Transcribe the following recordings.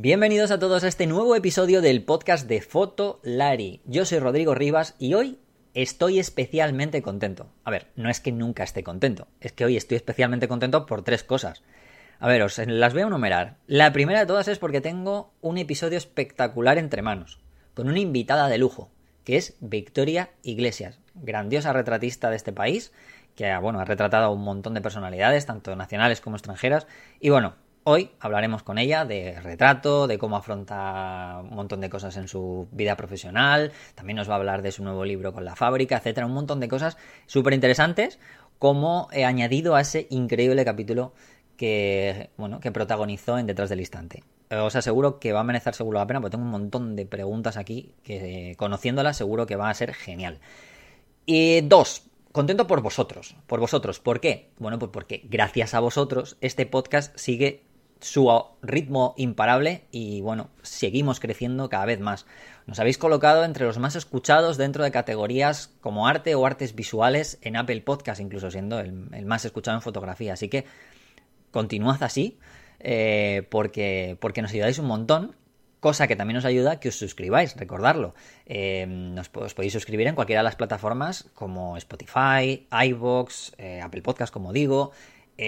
Bienvenidos a todos a este nuevo episodio del podcast de Foto Lari. Yo soy Rodrigo Rivas y hoy estoy especialmente contento. A ver, no es que nunca esté contento, es que hoy estoy especialmente contento por tres cosas. A ver, os las voy a enumerar. La primera de todas es porque tengo un episodio espectacular entre manos, con una invitada de lujo, que es Victoria Iglesias, grandiosa retratista de este país, que bueno, ha retratado a un montón de personalidades, tanto nacionales como extranjeras, y bueno, Hoy hablaremos con ella de retrato, de cómo afronta un montón de cosas en su vida profesional, también nos va a hablar de su nuevo libro con la fábrica, etcétera, un montón de cosas súper interesantes, como he añadido a ese increíble capítulo que, bueno, que protagonizó en Detrás del Instante. Os aseguro que va a merecer seguro la pena, porque tengo un montón de preguntas aquí que, conociéndolas, seguro que va a ser genial. Y dos, contento por vosotros, por vosotros. ¿Por qué? Bueno, pues porque gracias a vosotros este podcast sigue su ritmo imparable y bueno, seguimos creciendo cada vez más. Nos habéis colocado entre los más escuchados dentro de categorías como arte o artes visuales en Apple Podcast, incluso siendo el, más escuchado en fotografía. Así que continuad así eh, porque, porque nos ayudáis un montón cosa que también nos ayuda que os suscribáis, recordarlo. Eh, os podéis suscribir en cualquiera de las plataformas como Spotify, iVoox, eh, Apple Podcast, como digo,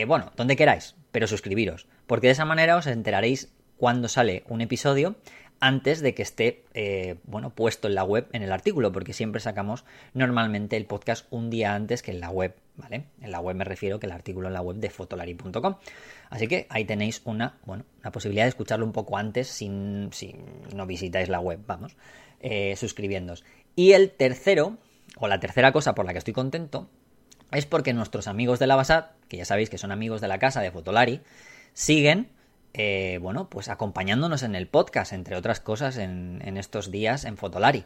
bueno, donde queráis, pero suscribiros porque de esa manera os enteraréis cuando sale un episodio antes de que esté eh, bueno puesto en la web en el artículo porque siempre sacamos normalmente el podcast un día antes que en la web vale en la web me refiero que el artículo en la web de fotolari.com así que ahí tenéis una bueno posibilidad de escucharlo un poco antes sin si no visitáis la web vamos eh, suscribiéndos y el tercero o la tercera cosa por la que estoy contento es porque nuestros amigos de la Basat que ya sabéis que son amigos de la casa de Fotolari siguen, eh, bueno, pues acompañándonos en el podcast, entre otras cosas, en, estos días en Fotolari.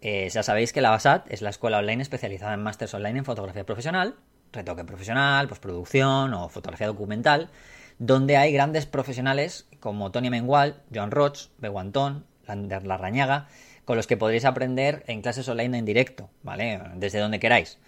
Eh, ya sabéis que la BASAT es la escuela online especializada en másters online en fotografía profesional, retoque profesional, postproducción o fotografía documental, donde hay grandes profesionales como Tony Mengual, John Roch, Beguantón, Lander Larrañaga, con los que podréis aprender en clases online en directo, ¿vale? Desde donde queráis.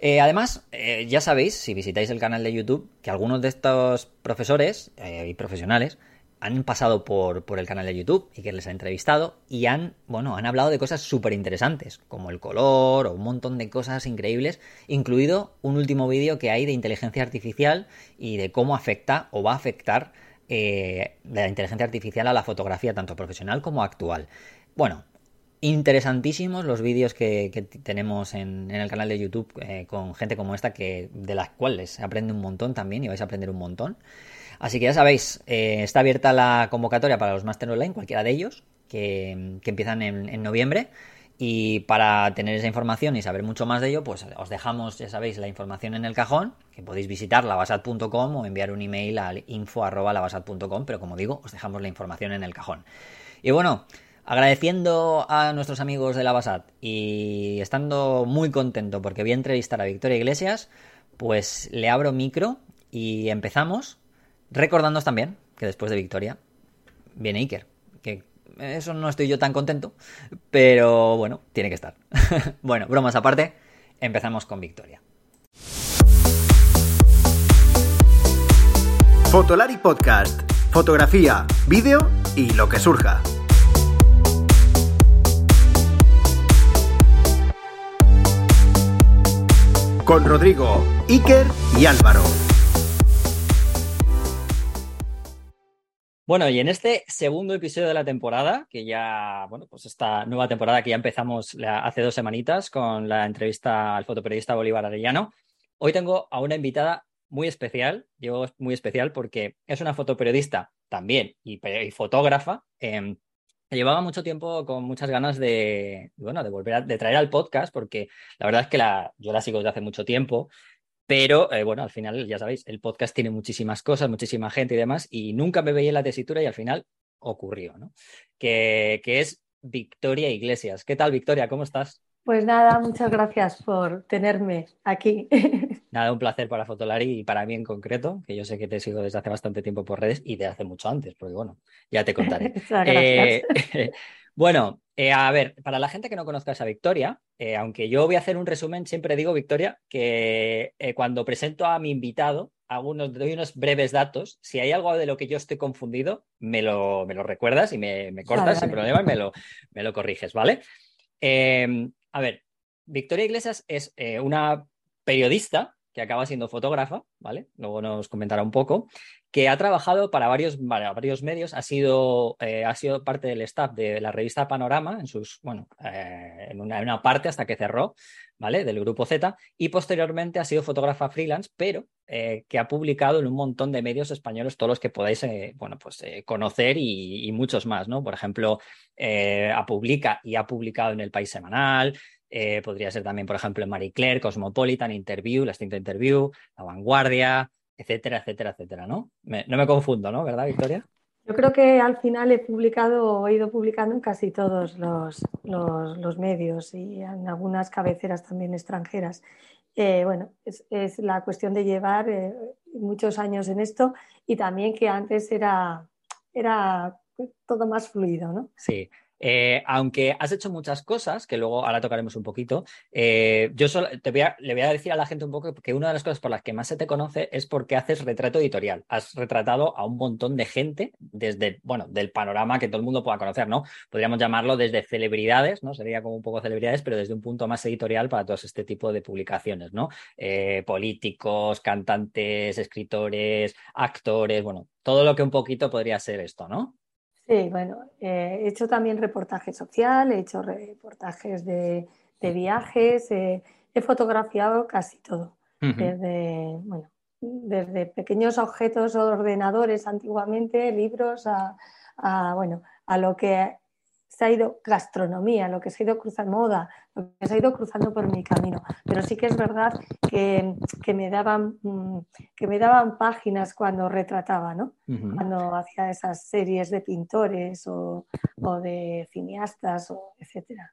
Eh, además, eh, ya sabéis, si visitáis el canal de YouTube, que algunos de estos profesores eh, y profesionales han pasado por, el canal de YouTube y que les ha entrevistado y han, bueno, han hablado de cosas súper interesantes, como el color o un montón de cosas increíbles, incluido un último vídeo que hay de inteligencia artificial y de cómo afecta o va a afectar la inteligencia artificial a la fotografía, tanto profesional como actual. Bueno, interesantísimos los vídeos que, tenemos en, el canal de YouTube eh, con gente como esta que de las cuales aprende un montón también y vais a aprender un montón. Así que ya sabéis, eh, está abierta la convocatoria para los Master Online, cualquiera de ellos, que, empiezan en, noviembre. Y para tener esa información y saber mucho más de ello, pues os dejamos, ya sabéis, la información en el cajón, que podéis visitar lavasat.com o enviar un email al info.lavasat.com, pero como digo, os dejamos la información en el cajón. Y bueno, Agradeciendo a nuestros amigos de la Basat y estando muy contento porque voy a entrevistar a Victoria Iglesias, pues le abro micro y empezamos recordándoos también que después de Victoria viene Iker, que eso no estoy yo tan contento, pero bueno, tiene que estar. bueno, bromas aparte, empezamos con Victoria. Fotolari Podcast, fotografía, vídeo y lo que surja. Con Rodrigo, Iker y Álvaro. Bueno, y en este segundo episodio de la temporada, que ya, bueno, pues esta nueva temporada que ya empezamos hace dos semanitas con la entrevista al fotoperiodista Bolívar Arellano, hoy tengo a una invitada muy especial, digo muy especial porque es una fotoperiodista también y, fotógrafa, eh, llevaba mucho tiempo con muchas ganas de, bueno, de volver de traer al podcast, porque la verdad es que yo la sigo desde hace mucho tiempo, pero eh, bueno, al final, ya sabéis, el podcast tiene muchísimas cosas, muchísima gente y demás, y nunca me veía en la tesitura y al final ocurrió, ¿no? Que, que es Victoria Iglesias. ¿Qué tal, Victoria? ¿Cómo estás? Pues nada, muchas gracias por tenerme aquí. Nada, un placer para Fotolari y para mí en concreto, que yo sé que te sigo desde hace bastante tiempo por redes y de hace mucho antes, porque bueno, ya te contaré. eh, bueno, Eh, a ver, para la gente que no conozca esa Victoria, eh, aunque yo voy a hacer un resumen, siempre digo, Victoria, que cuando presento a mi invitado, algunos, doy unos breves datos. Si hay algo de lo que yo estoy confundido, me lo, me lo recuerdas y me, me cortas sin problema y me lo, me lo corriges, ¿vale? a ver, Victoria Iglesias es una periodista que acaba siendo fotógrafa, ¿vale? Luego nos comentará un poco, que ha trabajado para varios, varios medios, ha sido, eh, ha sido parte del staff de la revista Panorama, en sus, bueno, eh, en, una, parte hasta que cerró, ¿vale? Del grupo Z, y posteriormente ha sido fotógrafa freelance, pero eh, que ha publicado en un montón de medios españoles, todos los que podáis, bueno, pues conocer y, muchos más, ¿no? Por ejemplo, publica y ha publicado en El País Semanal, podría ser también, por ejemplo, en Marie Claire, Cosmopolitan, Interview, La Extinta Interview, La Vanguardia, etcétera, etcétera, etcétera, ¿no? no me confundo, ¿no? ¿Verdad, Victoria? Yo creo que al final he publicado, he ido publicando en casi todos los, los, medios y en algunas cabeceras también extranjeras. Eh, bueno, es, la cuestión de llevar eh, muchos años en esto y también que antes era, era todo más fluido, ¿no? Sí, eh, aunque has hecho muchas cosas, que luego ahora tocaremos un poquito, eh, yo solo le voy a decir a la gente un poco que una de las cosas por las que más se te conoce es porque haces retrato editorial. Has retratado a un montón de gente desde, bueno, del panorama que todo el mundo pueda conocer, ¿no? Podríamos llamarlo desde celebridades, ¿no? Sería como un poco celebridades, pero desde un punto más editorial para todo este tipo de publicaciones, ¿no? Eh, políticos, cantantes, escritores, actores, bueno, todo lo que un poquito podría ser esto, ¿no? Sí, bueno, eh, he hecho también reportaje social, he hecho reportajes de, viajes, eh, he fotografiado casi todo, desde, bueno, desde pequeños objetos o ordenadores antiguamente, libros, a, bueno, a lo que se ha ido gastronomía, lo que se ha ido cruzando moda, lo que se ha ido cruzando por mi camino. Pero sí que es verdad que, me, daban, mm, que me daban páginas cuando retrataba, ¿no? Cuando hacía esas series de pintores o, de cineastas, o etcétera.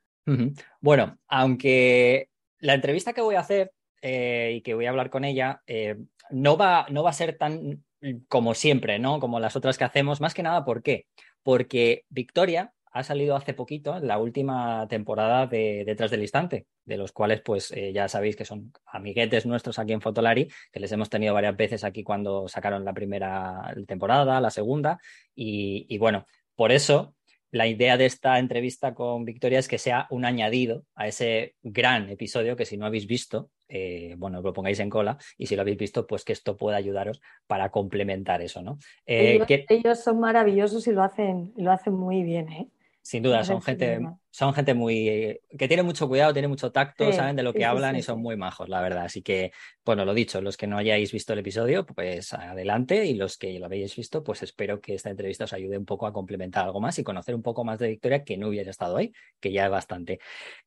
Bueno, aunque la entrevista que voy a hacer eh, y que voy a hablar con ella eh, no, va, no va a ser tan como siempre, ¿no? Como las otras que hacemos, más que nada, ¿por qué? Porque Victoria ha salido hace poquito, la última temporada de Detrás del Instante, de los cuales pues eh, ya sabéis que son amiguetes nuestros aquí en Fotolari, que les hemos tenido varias veces aquí cuando sacaron la primera temporada, la segunda, y, bueno, por eso la idea de esta entrevista con Victoria es que sea un añadido a ese gran episodio que si no habéis visto, eh, bueno, lo pongáis en cola y si lo habéis visto, pues que esto pueda ayudaros para complementar eso, ¿no? Eh, ellos, son maravillosos y lo hacen, lo hacen muy bien, ¿eh? Sin duda, son gente, son gente muy que tiene mucho cuidado, tiene mucho tacto, saben de lo que hablan y son muy majos, la verdad. Así que, bueno, lo dicho, los que no hayáis visto el episodio, pues adelante, y los que lo habéis visto, pues espero que esta entrevista os ayude un poco a complementar algo más y conocer un poco más de Victoria que no hubiera estado ahí, que ya es bastante.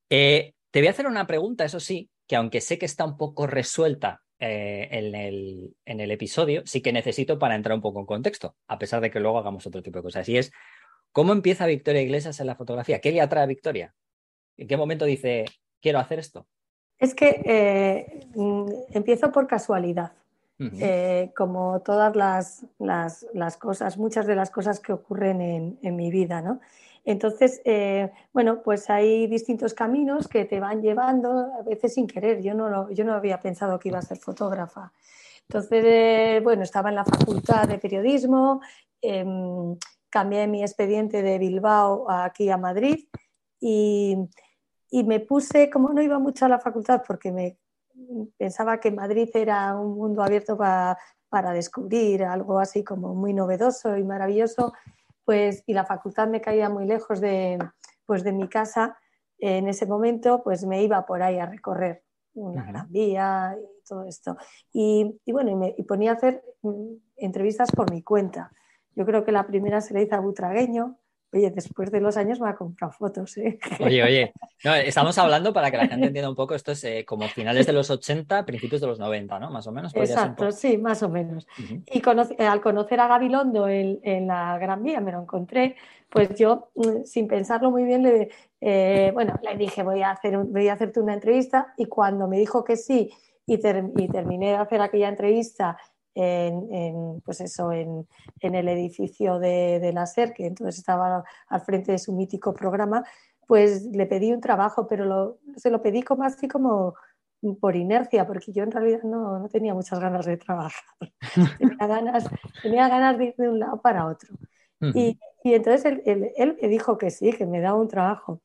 Eh, te voy a hacer una pregunta, eso sí, que aunque sé que está un poco resuelta eh, en, el, en el episodio, sí que necesito para entrar un poco en contexto, a pesar de que luego hagamos otro tipo de cosas. Y es, ¿Cómo empieza Victoria Iglesias en la fotografía? ¿Qué le atrae a Victoria? ¿En qué momento dice, quiero hacer esto? Es que eh, mm, empiezo por casualidad. Eh, como todas las, cosas, muchas de las cosas que ocurren en, mi vida, ¿no? Entonces, eh, bueno, pues hay distintos caminos que te van llevando, a veces sin querer. Yo no, yo no había pensado que iba a ser fotógrafa. Entonces, bueno, estaba en la facultad de periodismo, em, cambié mi expediente de Bilbao aquí a Madrid y, me puse, como no iba mucho a la facultad porque me pensaba que Madrid era un mundo abierto para descubrir algo así como muy novedoso y maravilloso, pues y la facultad me caía muy lejos de, pues, de mi casa, en ese momento pues me iba por ahí a recorrer una gran vía y todo esto. Y, bueno, y me ponía a hacer mm, entrevistas por mi cuenta. Yo creo que la primera se le hizo a Butragueño. Oye, después de los años me ha comprado fotos. ¿eh? Oye, oye, estamos hablando para que la gente entienda un poco, esto es eh, como finales de los 80, principios de los 90, ¿no? Más o menos. Exacto, sí, más o menos. Y eh, al conocer a Gabilondo en, en, la Gran Vía, me lo encontré, pues yo, mm, sin pensarlo muy bien, le, bueno, le dije, voy a, hacer voy a hacerte una entrevista y cuando me dijo que sí y, y terminé de hacer aquella entrevista en, pues eso, en, el edificio de, la SER, que entonces estaba al frente de su mítico programa, pues le pedí un trabajo, pero se lo pedí como así como por inercia, porque yo en realidad no, tenía muchas ganas de trabajar. tenía, ganas, tenía ganas de ir de un lado para otro. y, entonces él, me dijo que sí, que me daba un trabajo.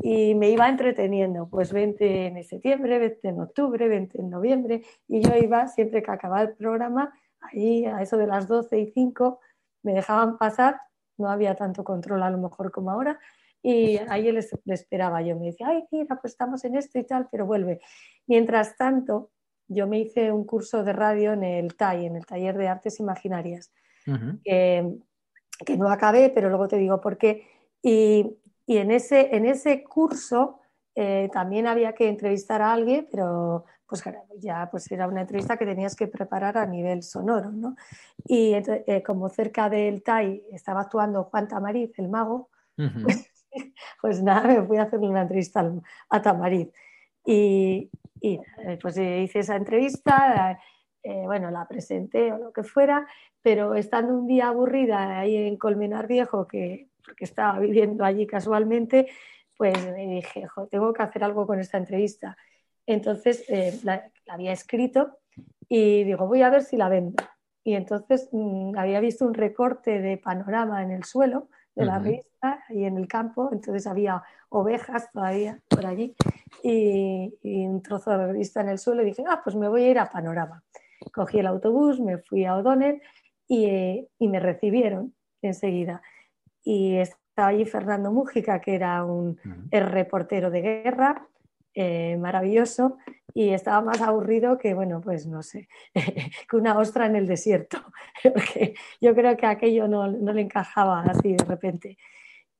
Y me iba entreteniendo, pues 20 en septiembre, 20 en octubre, 20 en noviembre, y yo iba siempre que acababa el programa, ahí a eso de las 12 y 5, me dejaban pasar, no había tanto control a lo mejor como ahora, y ahí él le esperaba. Yo me decía, ay, mira, pues estamos en esto y tal, pero vuelve. Mientras tanto, yo me hice un curso de radio en el TAI, en el Taller de Artes Imaginarias, que, no acabé, pero luego te digo por qué. Y, en, ese, en ese curso eh, también había que entrevistar a alguien, pero pues ya pues era una entrevista que tenías que preparar a nivel sonoro, ¿no? Y eh, como cerca del TAI estaba actuando Juan Tamariz, el mago, pues nada, me fui a hacerle una entrevista a Tamariz. Y, y pues hice esa entrevista, eh, bueno, la presenté o lo que fuera, pero estando un día aburrida ahí en Colmenar Viejo, que, porque estaba viviendo allí casualmente, pues me dije, tengo que hacer algo con esta entrevista. Entonces eh, la, había escrito y digo, voy a ver si la vendo. Y entonces mm, había visto un recorte de panorama en el suelo de la revista y en el campo, entonces había ovejas todavía por allí y, un trozo de revista en el suelo y dije, ah, pues me voy a ir a Panorama. Cogí el autobús, me fui a O'Donnell y, y me recibieron enseguida. Y estaba allí Fernando Mújica, que era un reportero de guerra, eh, maravilloso y estaba más aburrido que, bueno, pues no sé, que una ostra en el desierto, porque yo creo que aquello no, no le encajaba así de repente.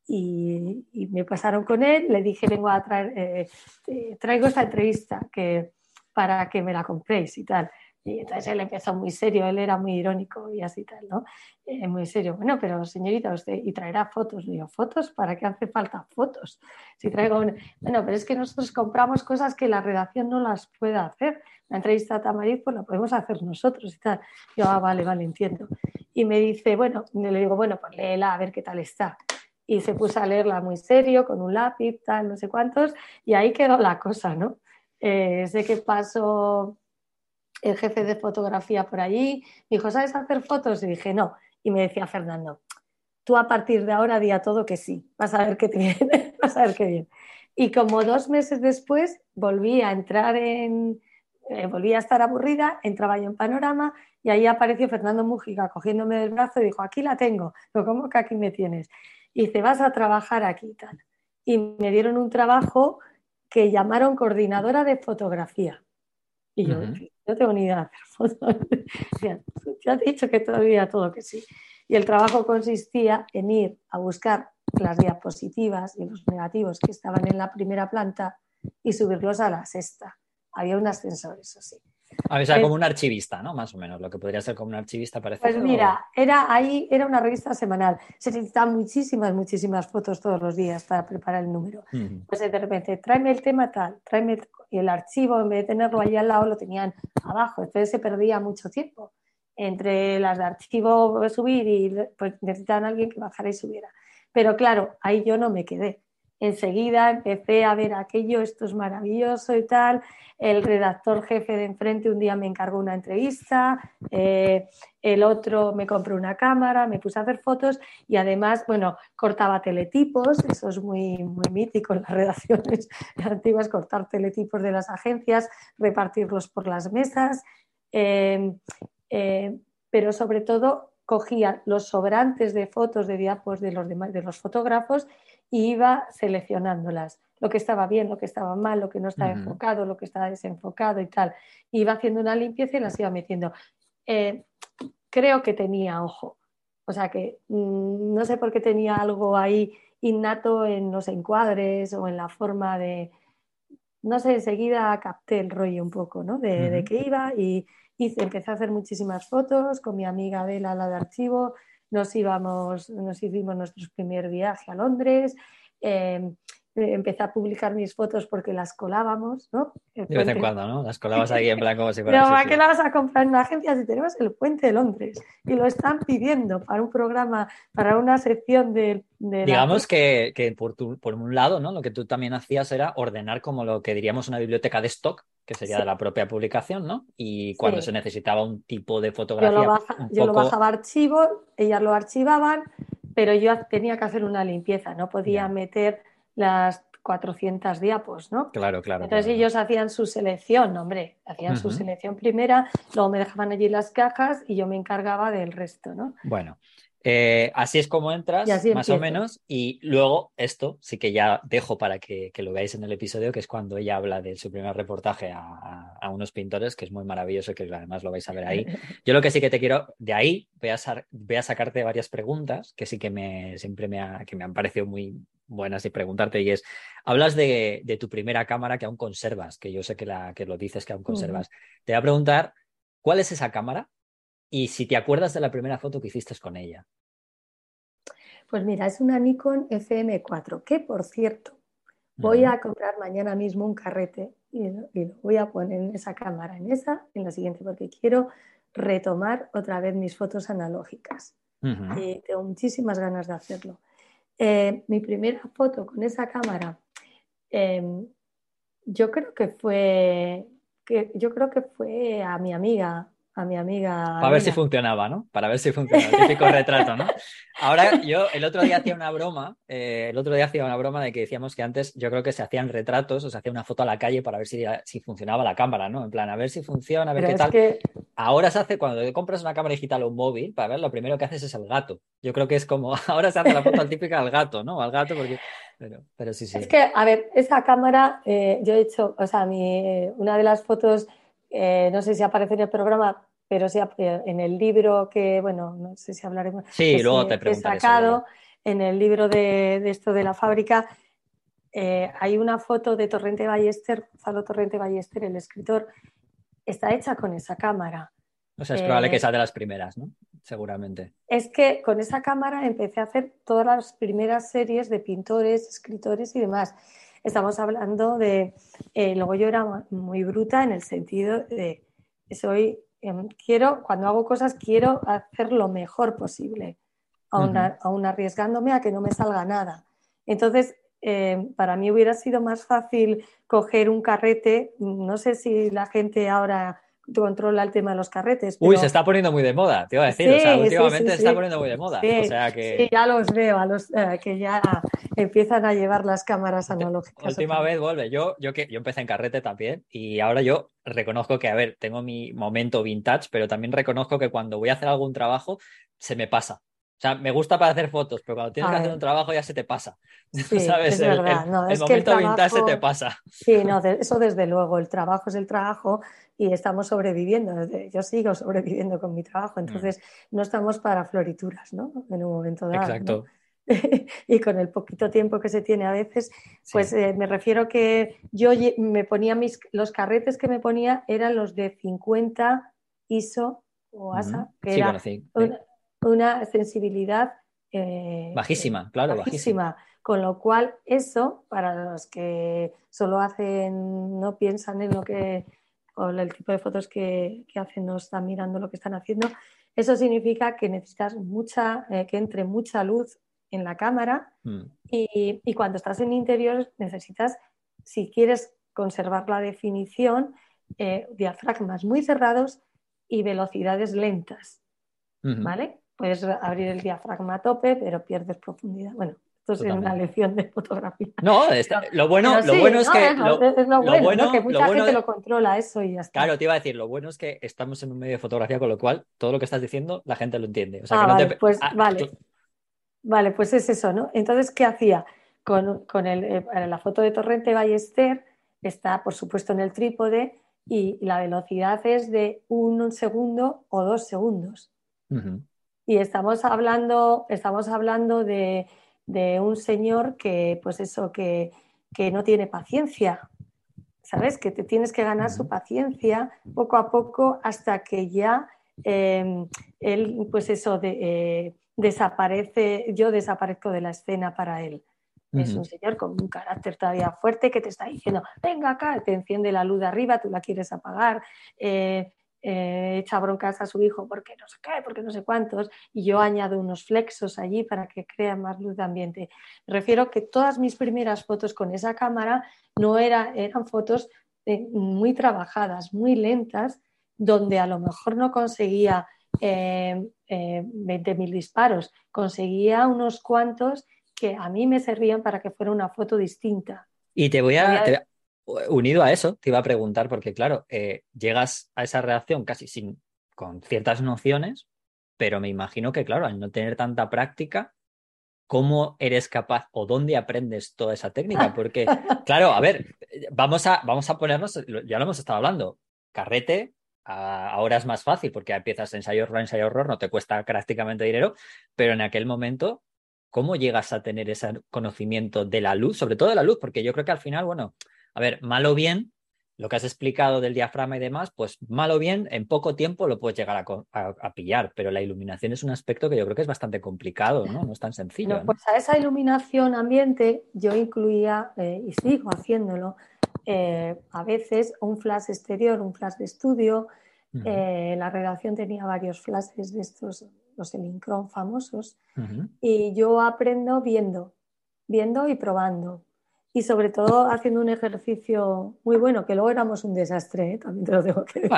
Y, me pasaron con él, le dije, vengo a traer, eh, eh, traigo esta entrevista que, para que me la compréis y tal. Y entonces él empezó muy serio, él era muy irónico y así tal, ¿no? Eh, muy serio. Bueno, pero señorita, usted, y traerá fotos. Digo, ¿fotos? ¿Para qué hace falta fotos? Si traigo Bueno, pero es que nosotros compramos cosas que la redacción no las puede hacer. La entrevista a Tamariz, pues la podemos hacer nosotros y tal. Yo, ah, vale, vale, entiendo. Y me dice, bueno, le digo, bueno, pues léela a ver qué tal está. Y se puso a leerla muy serio, con un lápiz, tal, no sé cuántos, y ahí quedó la cosa, ¿no? Eh, sé que pasó el jefe de fotografía por allí, me dijo, ¿sabes hacer fotos? Y dije, no. Y me decía Fernando, tú a partir de ahora di a todo que sí, vas a ver qué viene, vas a ver qué bien. Y como dos meses después volví a entrar en, eh, volví a estar aburrida, entraba yo en Panorama y ahí apareció Fernando Mújica cogiéndome del brazo y dijo, aquí la tengo, pero ¿cómo que aquí me tienes? Y dice, vas a trabajar aquí y tal. Y me dieron un trabajo que llamaron coordinadora de fotografía. Y yo, no tengo ni idea de hacer fotos. ya te he dicho que todavía todo que sí. Y el trabajo consistía en ir a buscar las diapositivas y los negativos que estaban en la primera planta y subirlos a la sexta. Había un ascensor, eso sí. A ver, o sea, como un archivista, ¿no? Más o menos, lo que podría ser como un archivista parece. Pues mira, era ahí, era una revista semanal. Se necesitaban muchísimas, muchísimas fotos todos los días para preparar el número. Pues de repente, tráeme el tema tal, tráeme y el archivo, en vez de tenerlo ahí al lado, lo tenían abajo. Entonces se perdía mucho tiempo entre las de archivo subir y pues necesitaban alguien que bajara y subiera. Pero claro, ahí yo no me quedé enseguida empecé a ver aquello, esto es maravilloso y tal. El redactor jefe de enfrente un día me encargó una entrevista, eh, el otro me compró una cámara, me puse a hacer fotos y además, bueno, cortaba teletipos, eso es muy, muy mítico en las redacciones antiguas, cortar teletipos de las agencias, repartirlos por las mesas, eh, eh, pero sobre todo cogía los sobrantes de fotos de diapos de los, de los fotógrafos y iba seleccionándolas, lo que estaba bien, lo que estaba mal, lo que no estaba enfocado, lo que estaba desenfocado y tal. Iba haciendo una limpieza y las iba metiendo. Eh, creo que tenía ojo, o sea que mm, no sé por qué tenía algo ahí innato en los encuadres o en la forma de, no sé, enseguida capté el rollo un poco, ¿no? De, de que iba y hice, empecé a hacer muchísimas fotos con mi amiga Bela, la de archivo, nos íbamos, nos hicimos nuestro primer viaje a Londres. Em, eh, empecé a publicar mis fotos porque las colábamos, ¿no? de vez en cuando, ¿no? Las colabas ahí en plan como si fuera... Pero ¿a qué la vas a comprar en una agencia si tenemos el puente de Londres? Y lo están pidiendo para un programa, para una sección de... Digamos que, por, por, un lado, ¿no? Lo que tú también hacías era ordenar como lo que diríamos una biblioteca de stock, que sería de la propia publicación, ¿no? Y cuando se necesitaba un tipo de fotografía... Yo lo, yo lo bajaba a archivo, ellas lo archivaban, pero yo tenía que hacer una limpieza, no podía meter las 400 diapos, ¿no? Claro, claro. Entonces ellos hacían su selección, hombre, hacían su selección primera, luego me dejaban allí las cajas y yo me encargaba del resto, ¿no? Bueno, eh, así es como entras, más o menos, y luego esto sí que ya dejo para que, lo veáis en el episodio, que es cuando ella habla de su primer reportaje a, unos pintores, que es muy maravilloso, que además lo vais a ver ahí. Yo lo que sí que te quiero, de ahí voy a, voy a sacarte varias preguntas, que sí que me, siempre me, que me han parecido muy buenas y preguntarte, y es, hablas de, tu primera cámara que aún conservas, que yo sé que, la, que lo dices que aún conservas. Te voy a preguntar, ¿cuál es esa cámara? y si te acuerdas de la primera foto que hiciste con ella. Pues mira, es una Nikon FM4, que por cierto, voy a comprar mañana mismo un carrete y, lo voy a poner en esa cámara, en esa, en la siguiente, porque quiero retomar otra vez mis fotos analógicas. Y tengo muchísimas ganas de hacerlo. Eh, mi primera foto con esa cámara, em, yo creo que fue, que, yo creo que fue a mi amiga a mi amiga. Para ver si funcionaba, ¿no? Para ver si funcionaba. Típico retrato, ¿no? Ahora, yo el otro día hacía una broma, eh, el otro día hacía una broma de que decíamos que antes yo creo que se hacían retratos o se hacía una foto a la calle para ver si, si funcionaba la cámara, ¿no? En plan, a ver si funciona, a ver qué tal. Ahora se hace, cuando compras una cámara digital o un móvil, para ver, lo primero que haces es el gato. Yo creo que es como, ahora se hace la foto típica al gato, ¿no? Al gato porque... Pero, pero sí, sí. Es que, a ver, esa cámara, eh, yo he hecho, o sea, mi, una de las fotos eh, no sé si aparece en el programa, pero sí en el libro que, bueno, no sé si hablaremos. Sí, luego te sacado, en el libro de, esto de la fábrica, eh, hay una foto de Torrente Ballester, Gonzalo Torrente Ballester, el escritor, está hecha con esa cámara. O sea, es probable que eh, sea de las primeras, ¿no? Seguramente. Es que con esa cámara empecé a hacer todas las primeras series de pintores, escritores y demás. Estamos hablando de. luego yo era muy bruta en el sentido de soy, em, quiero, cuando hago cosas, quiero hacer lo mejor posible, aún, arriesgándome a que no me salga nada. Entonces, em, para mí hubiera sido más fácil coger un carrete, no sé si la gente ahora controla el tema de los carretes. Uy, se está poniendo muy de moda, te iba a decir. o sea, últimamente se está poniendo muy de moda. O sea que... Sí, ya los veo, a los eh, que ya empiezan a llevar las cámaras analógicas. Última vez vuelve. Yo, yo, que, yo empecé en carrete también y ahora yo reconozco que, a ver, tengo mi momento vintage, pero también reconozco que cuando voy a hacer algún trabajo se me pasa. O sea, me gusta para hacer fotos, pero cuando tienes que hacer un trabajo ya se te pasa. Sí, ¿Sabes? Es el, verdad. No, el, es momento vintage se te pasa. Sí, no, eso desde luego. El trabajo es el trabajo y estamos sobreviviendo. Yo sigo sobreviviendo con mi trabajo, mm. entonces no estamos para florituras, ¿no? En un momento dado. Exacto. y con el poquito tiempo que se tiene a veces, pues eh, me refiero que yo me ponía mis, los carretes que me ponía eran los de 50 ISO o ASA, que era una sensibilidad eh, bajísima, claro, bajísima. Con lo cual, eso, para los que solo hacen, no piensan en lo que, o el tipo de fotos que, hacen, no están mirando lo que están haciendo, eso significa que necesitas mucha, eh, que entre mucha luz en la cámara mm. y, cuando estás en interior necesitas, si quieres conservar la definición, eh, diafragmas muy cerrados y velocidades lentas. ¿Vale? puedes abrir el diafragma a tope, pero pierdes profundidad. Bueno, esto es una lección de fotografía. No, lo bueno, lo bueno es que. lo, bueno, que mucha gente lo controla eso y ya está. Claro, te iba a decir, lo bueno es que estamos en un medio de fotografía, con lo cual todo lo que estás diciendo la gente lo entiende. ah, vale, pues ah, vale. Vale, pues es eso, ¿no? Entonces, ¿qué hacía? Con, el, eh, la foto de Torrente Ballester está, por supuesto, en el trípode y la velocidad es de un segundo o dos segundos. Y estamos hablando, estamos hablando de, un señor que, pues eso, que, no tiene paciencia, ¿sabes? Que te tienes que ganar su paciencia poco a poco hasta que ya em, él, pues eso, de, eh, desaparece, yo desaparezco de la escena para él. Es un señor con un carácter todavía fuerte que te está diciendo, venga acá, te enciende la luz de arriba, tú la quieres apagar, eh, eh, echa broncas a su hijo porque no sé qué, porque no sé cuántos, y yo añado unos flexos allí para que crea más luz de ambiente. Me refiero que todas mis primeras fotos con esa cámara no era, eran fotos eh, muy trabajadas, muy lentas, donde a lo mejor no conseguía eh, 20.000 disparos, conseguía unos cuantos que a mí me servían para que fuera una foto distinta. Y te voy a, unido a eso, te iba a preguntar, porque claro, eh, llegas a esa reacción casi sin, con ciertas nociones, pero me imagino que, claro, al no tener tanta práctica, ¿cómo eres capaz o dónde aprendes toda esa técnica? Porque, claro, a ver, vamos a, vamos a ponernos, ya lo hemos estado hablando, carrete. ahora es más fácil porque empiezas ensayo horror, ensayo horror, no te cuesta prácticamente dinero, pero en aquel momento ¿cómo llegas a tener ese conocimiento de la luz, sobre todo de la luz? Porque yo creo que al final, bueno, a ver, mal o bien, lo que has explicado del diafragma y demás, pues mal o bien, en poco tiempo lo puedes llegar a, pillar, pero la iluminación es un aspecto que yo creo que es bastante complicado, ¿no? No es tan sencillo. Pues a esa iluminación ambiente yo incluía, eh, y sigo haciéndolo, eh, a veces un flash exterior, un flash de estudio. Eh, la redacción tenía varios flashes de estos, los Elincron famosos, y yo aprendo viendo, viendo y probando y sobre todo haciendo un ejercicio muy bueno, que luego éramos un desastre, ¿eh? también te lo tengo que decir.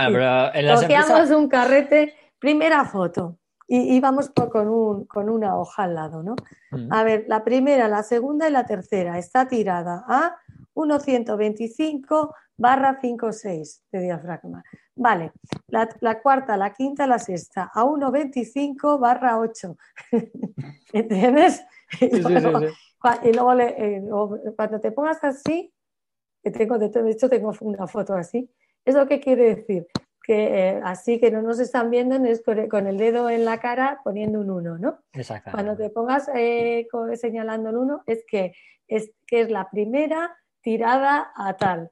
Cogíamos un carrete, primera foto, y íbamos con, un, con una hoja al lado, ¿no? Mm. A ver, la primera, la segunda y la tercera está tirada a 1.125 barra 5.6 de diafragma. Vale, la, la, cuarta, la quinta, la sexta a 1.25 barra 8. ¿Entiendes? Sí, sí, sí, y eh, luego, cuando te pongas así, que tengo, de hecho tengo una foto así, ¿eso qué quiere decir? Que eh, así que no nos están viendo es con el dedo en la cara poniendo un 1, ¿no? Exacto. Cuando te pongas eh, señalando el 1 es que, es que es la primera tirada a tal.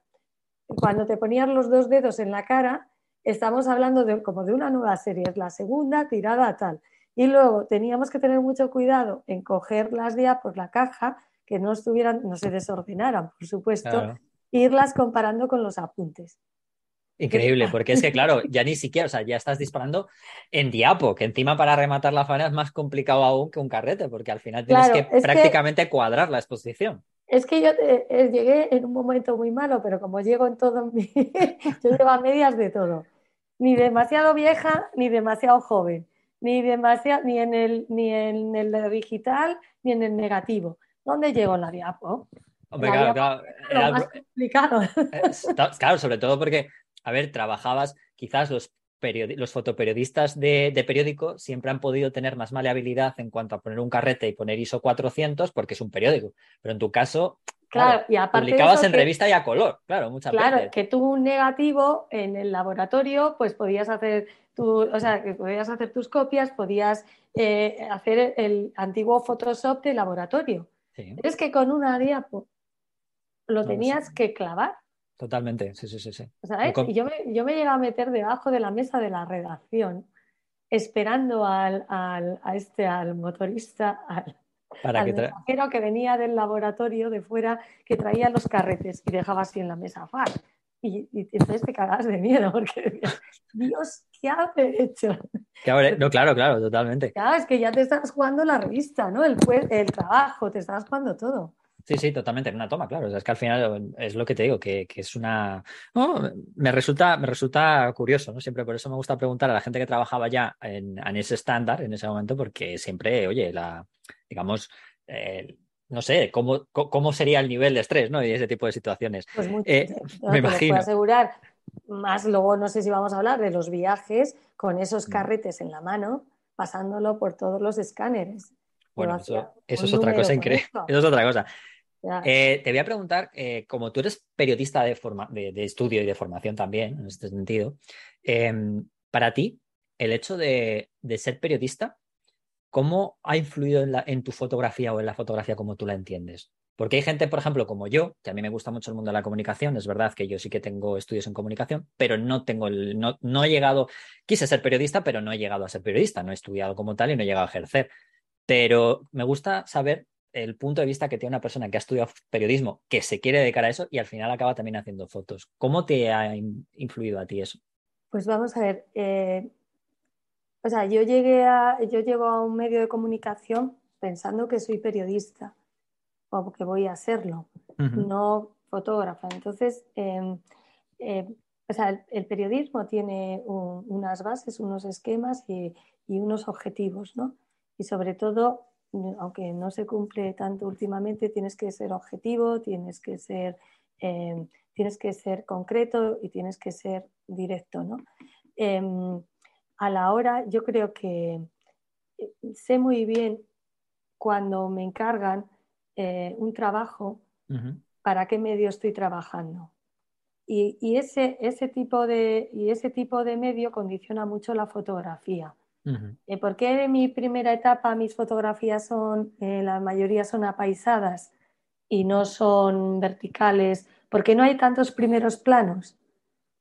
Cuando te ponías los dos dedos en la cara, estamos hablando de, como de una nueva serie, es la segunda tirada a tal. Y luego teníamos que tener mucho cuidado en coger las diapos, la caja, que no estuvieran, no se desordenaran, por supuesto, e irlas comparando con los apuntes. Increíble, porque es que, claro, ya ni siquiera, o sea, ya estás disparando en diapo, que encima para rematar la faena es más complicado aún que un carrete, porque al final tienes que prácticamente cuadrar la exposición. Es que yo eh, llegué en un momento muy malo, pero como llego en todo, mi... yo llevo a medias de todo. Ni demasiado vieja, ni demasiado joven ni demasiado, ni en el, ni en el digital, ni en el negativo. ¿Dónde llegó la diapo? Hombre, claro, claro. más complicado. Claro, sobre todo porque, a ver, trabajabas, quizás los, los fotoperiodistas de, de, periódico siempre han podido tener más maleabilidad en cuanto a poner un carrete y poner ISO 400 porque es un periódico. Pero en tu caso, Claro, y aparte publicabas en revista y a color, claro, muchas claro, que tú un negativo en el laboratorio, pues podías hacer tu, o sea, que podías hacer tus copias, podías eh, hacer el antiguo Photoshop de laboratorio. Es que con una diapo lo tenías que clavar. Totalmente, sí, sí, sí. sí. Y yo me, yo me llegué a meter debajo de la mesa de la redacción, esperando al, al a este, al motorista, al, para que que venía del laboratorio de fuera que traía los carretes y dejaba así en la mesa far. Y, entonces te cagas de miedo porque Dios, ¿qué ha hecho? no, claro, claro, totalmente. Claro, es que ya te estás jugando la revista, ¿no? El, el trabajo, te estás jugando todo. Sí, sí, totalmente, en una toma, claro. es que al final es lo que te digo, que, es una. me, resulta, me resulta curioso, ¿no? Siempre por eso me gusta preguntar a la gente que trabajaba ya en, ese estándar, en ese momento, porque siempre, oye, la, digamos, eh, no sé, cómo, cómo sería el nivel de estrés, ¿no? Y ese tipo de situaciones. Pues mucho, eh, me imagino. Puedo asegurar, más luego no sé si vamos a hablar de los viajes con esos mm. carretes en la mano, pasándolo por todos los escáneres. Bueno, eso, es otra cosa increíble. Eso es otra cosa. Eh, te voy a preguntar, eh, como tú eres periodista de, de, estudio y de formación también, en este sentido, em, para ti, el hecho de, ser periodista, ¿cómo ha influido en, tu fotografía o en la fotografía como tú la entiendes? Porque hay gente, por ejemplo, como yo, que a mí me gusta mucho el mundo de la comunicación, es verdad que yo sí que tengo estudios en comunicación, pero no tengo el, no, no he llegado, quise ser periodista, pero no he llegado a ser periodista, no he estudiado como tal y no he llegado a ejercer. Pero me gusta saber el punto de vista que tiene una persona que ha estudiado periodismo, que se quiere dedicar a eso y al final acaba también haciendo fotos. ¿Cómo te ha influido a ti eso? Pues vamos a ver. Eh, o sea, yo llegué a, yo llego a un medio de comunicación pensando que soy periodista o que voy a serlo, no fotógrafa. Entonces, em, em, o sea, el, periodismo tiene unas bases, unos esquemas y, y, unos objetivos, ¿no? Y sobre todo, aunque no se cumple tanto últimamente, tienes que ser objetivo, tienes que ser, em, tienes que ser concreto y tienes que ser directo, ¿no? A la hora, yo creo que eh, sé muy bien cuando me encargan eh, un trabajo, para qué medio estoy trabajando. Y, ese, ese, tipo de, y ese tipo de medio condiciona mucho la fotografía. Eh, ¿Por qué en mi primera etapa mis fotografías son, la mayoría son apaisadas y no son verticales? ¿Por qué no hay tantos primeros planos?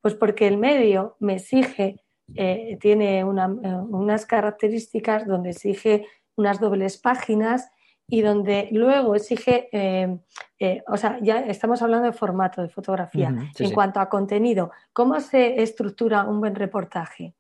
Pues porque el medio me exige eh, tiene eh, unas características donde exige unas dobles páginas y donde luego exige, eh, o sea, ya estamos hablando de formato de fotografía. en cuanto a contenido, ¿cómo se estructura un buen reportaje?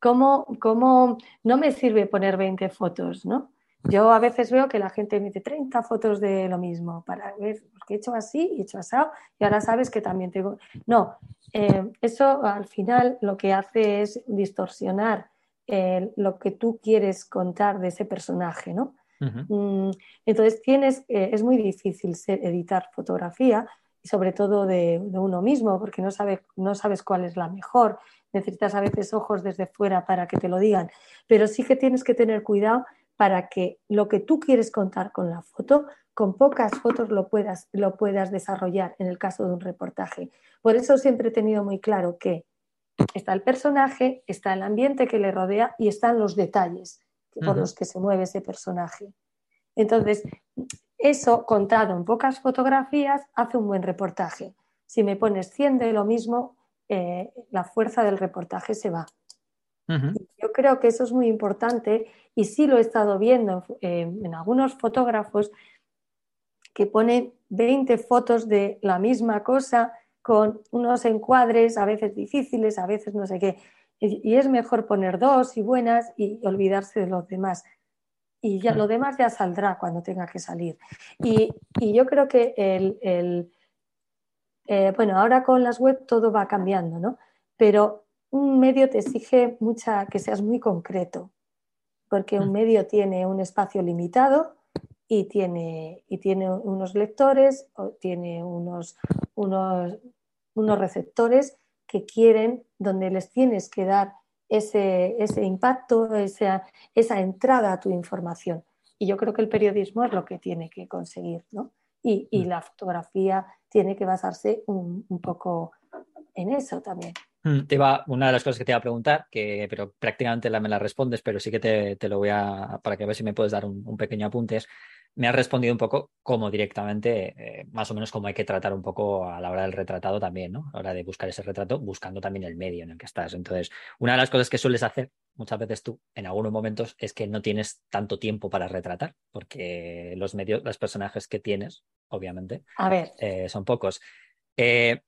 ¿Cómo, ¿Cómo, no me sirve poner 20 fotos, ¿no? Yo a veces veo que la gente mete 30 fotos de lo mismo para ver, porque he hecho así y he hecho asado y ahora sabes que también tengo. No, eh, eso al final lo que hace es distorsionar eh, lo que tú quieres contar de ese personaje, ¿no? Mm, entonces tienes, eh, es muy difícil editar fotografía y sobre todo de, de, uno mismo porque no, sabe, no sabes cuál es la mejor. Necesitas a veces ojos desde fuera para que te lo digan, pero sí que tienes que tener cuidado para que lo que tú quieres contar con la foto, con pocas fotos lo puedas, lo puedas desarrollar en el caso de un reportaje. Por eso siempre he tenido muy claro que está el personaje, está el ambiente que le rodea y están los detalles por los que se mueve ese personaje. Entonces, eso contado en pocas fotografías hace un buen reportaje. Si me pones 100 de lo mismo, eh, la fuerza del reportaje se va. Yo creo que eso es muy importante y sí lo he estado viendo en, algunos fotógrafos que ponen 20 fotos de la misma cosa con unos encuadres a veces difíciles, a veces no sé qué. Y, es mejor poner dos y buenas y olvidarse de los demás. Y ya lo demás ya saldrá cuando tenga que salir. Y, yo creo que el, eh, bueno, ahora con las web todo va cambiando, ¿no? Pero un medio te exige mucha, que seas muy concreto, porque un mm. medio tiene un espacio limitado y tiene, y tiene unos lectores, o tiene unos, unos, unos receptores que quieren, donde les tienes que dar ese, ese impacto, esa, esa, entrada a tu información. Y yo creo que el periodismo es lo que tiene que conseguir, ¿no? Y, y mm. la fotografía tiene que basarse un, un poco en eso también. Mm, te una de las cosas que te iba a preguntar, que, pero prácticamente la, me la respondes, pero sí que te, lo voy a, para que a ver si me puedes dar un, pequeño apunte, me has respondido un poco como directamente, eh, más o menos como hay que tratar un poco a la hora del retratado también, ¿no? A la hora de buscar ese retrato, buscando también el medio en el que estás. Entonces, una de las cosas que sueles hacer muchas veces tú, en algunos momentos, es que no tienes tanto tiempo para retratar, porque los medios, los personajes que tienes, obviamente, a ver. Eh, son pocos. Eh,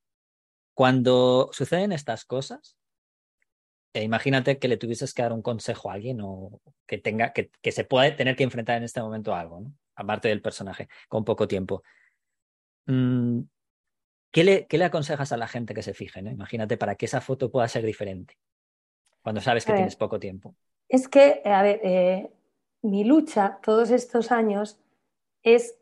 cuando suceden estas cosas, eh, imagínate que le tuvieses que dar un consejo a alguien o que tenga, que, se pueda tener que enfrentar en este momento a algo, ¿no? aparte del personaje, con poco tiempo. Mm, ¿qué, le, ¿Qué le aconsejas a la gente que se fije? ¿no? Imagínate para que esa foto pueda ser diferente cuando sabes que tienes poco tiempo. Es que, a ver, eh, mi lucha todos estos años es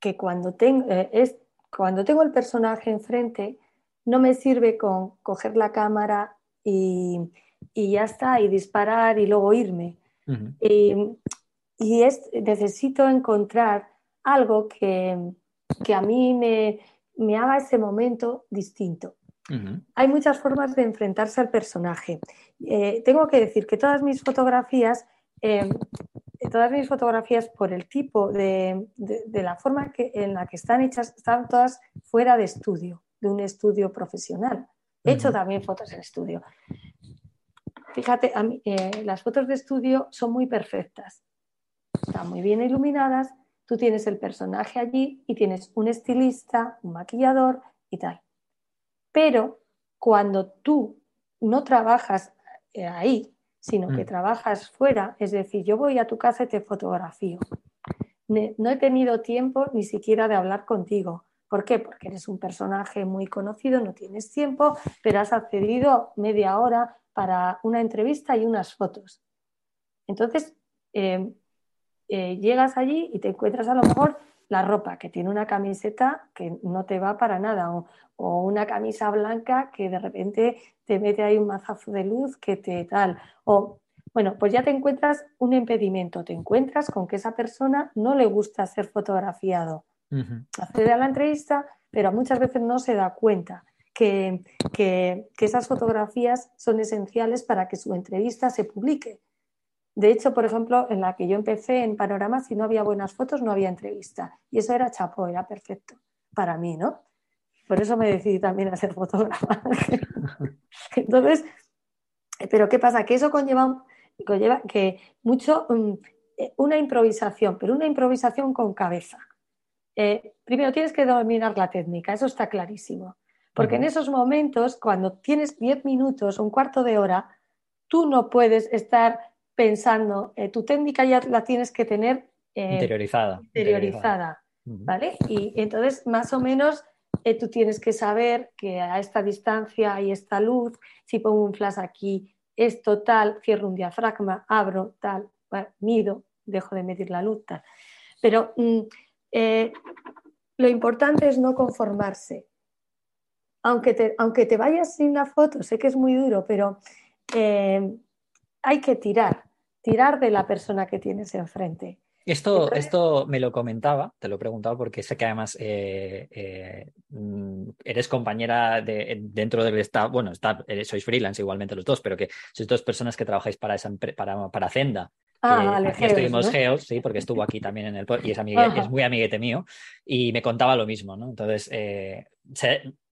que cuando, tengo, eh, es, cuando tengo el personaje enfrente, no me sirve con coger la cámara y, ya está, y disparar y luego irme. y, es, necesito encontrar algo que, a mí me, haga ese momento distinto. Hay muchas formas de enfrentarse al personaje. Eh, tengo que decir que todas mis fotografías, em, todas mis fotografías por el tipo de, de la forma que, en la que están hechas, están todas fuera de estudio de un estudio profesional. He hecho también fotos en estudio. Fíjate, eh, las fotos de estudio son muy perfectas, están muy bien iluminadas, tú tienes el personaje allí y tienes un estilista, un maquillador y tal. Pero cuando tú no trabajas eh, ahí, sino que mm. trabajas fuera, es decir, yo voy a tu casa y te fotografío. No he tenido tiempo ni siquiera de hablar contigo. ¿Por qué? Porque eres un personaje muy conocido, no tienes tiempo, pero has accedido media hora para una entrevista y unas fotos. Entonces, eh, eh, llegas allí y te encuentras a lo mejor la ropa que tiene una camiseta que no te va para nada o, una camisa blanca que de repente te mete ahí un mazazo de luz que te tal o bueno, pues ya te encuentras un impedimento, te encuentras con que esa persona no le gusta ser fotografiado. Accede a la entrevista, pero muchas veces no se da cuenta que, que esas fotografías son esenciales para que su entrevista se publique. De hecho, por ejemplo, en la que yo empecé en Panorama, si no había buenas fotos, no había entrevista. Y eso era chapo, era perfecto para mí, ¿no? Por eso me decidí también a ser fotógrafa. Entonces, pero ¿qué pasa? Que eso conlleva, conlleva que mucho, mm, eh, una improvisación, pero una improvisación con cabeza. Eh, primero tienes que dominar la técnica, eso está clarísimo. Porque en esos momentos, cuando tienes 10 minutos, un cuarto de hora, tú no puedes estar pensando, eh, tu técnica ya la tienes que tener eh, interiorizada. interiorizada ¿vale? Y entonces, más o menos, eh, tú tienes que saber que a esta distancia hay esta luz, si pongo un flash aquí, es total, cierro un diafragma, abro, tal, mido, dejo de medir la luz, tal. Pero mm, lo importante es no conformarse. Aunque te, aunque te vayas sin la foto, sé que es muy duro, pero hay que tirar, tirar de la persona que tienes enfrente. Esto, esto me lo comentaba, te lo he preguntado porque sé que además eh, eh, mm, eres compañera de, dentro del staff, bueno, está, sois freelance igualmente los dos, pero que sois dos personas que trabajáis para, esa, para, para Zenda. Ah, vale, estuvimos Geos, sí, porque estuvo aquí también en el y es, es muy amiguete mío y me contaba lo mismo, ¿no? Entonces, eh,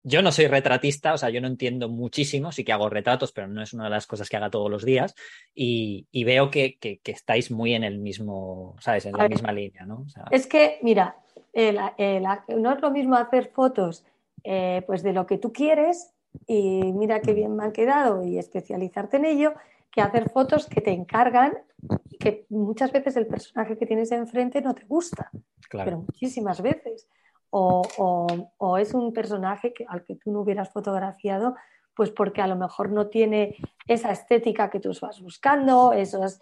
yo no soy retratista, o sea, yo no entiendo muchísimo, sí que hago retratos, pero no es una de las cosas que haga todos los días. Y, veo que, estáis muy en el mismo, ¿sabes? En la misma línea, ¿no? es que, mira, no es lo mismo hacer fotos eh, pues de lo que tú quieres y mira qué mm. bien me han quedado y especializarte en ello, que hacer fotos que te encargan y que muchas veces el personaje que tienes enfrente no te gusta, claro. pero muchísimas veces o, es un personaje al que tú no hubieras fotografiado, pues porque a lo mejor no tiene esa estética que tú vas buscando, esos...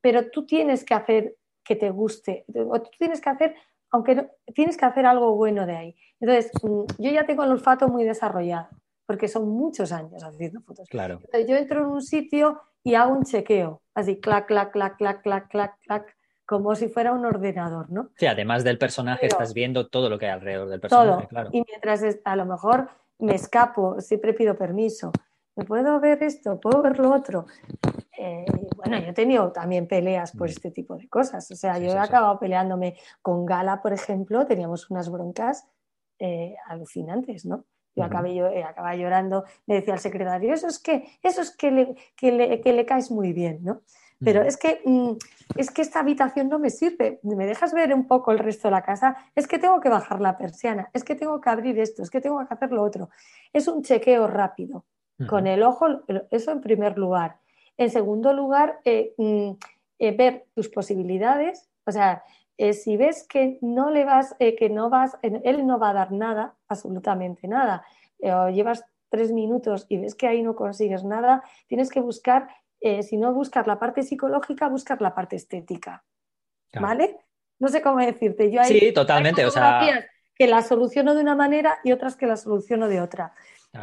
pero tú tienes que hacer que te guste, o tú tienes que hacer, aunque tienes que hacer algo bueno de ahí. Entonces, mm, yo ya tengo el olfato muy desarrollado, porque son muchos años haciendo fotos. Claro. yo entro en un sitio y hago un chequeo, así, clac, clac, clac, clac, clac, clac, clac, como si fuera un ordenador, ¿no? Sí, además del personaje estás viendo todo lo que hay alrededor del personaje, todo. Y mientras a lo mejor me escapo, siempre pido permiso. ¿Me puedo ver esto? ¿Puedo ver lo otro? Eh, bueno, yo he tenido también peleas por mm. este tipo de cosas. O sea, yo he acabado peleándome con Gala, por ejemplo, teníamos unas broncas eh, alucinantes, ¿no? Yo acabé, yo, eh, acababa llorando, le decía al secretario, eso es que, eso es que le, que le, que le caes muy bien, ¿no? Pero es que, mm, es que esta habitación no me sirve. ¿Me dejas ver un poco el resto de la casa? Es que tengo que bajar la persiana, es que tengo que abrir esto, es que tengo que hacer lo otro. Es un chequeo rápido. Con el ojo, eso en primer lugar. En segundo lugar, eh, mm, eh, ver tus posibilidades. O sea, eh, si ves que no le vas, que no vas, él no va a dar nada, absolutamente nada, o llevas tres minutos y ves que ahí no consigues nada, tienes que buscar eh, si no buscar la parte psicológica, buscar la parte estética. ¿Vale? No sé cómo decirte. Yo hay, sí, totalmente. o sea... que la soluciono de una manera y otras que la soluciono de otra.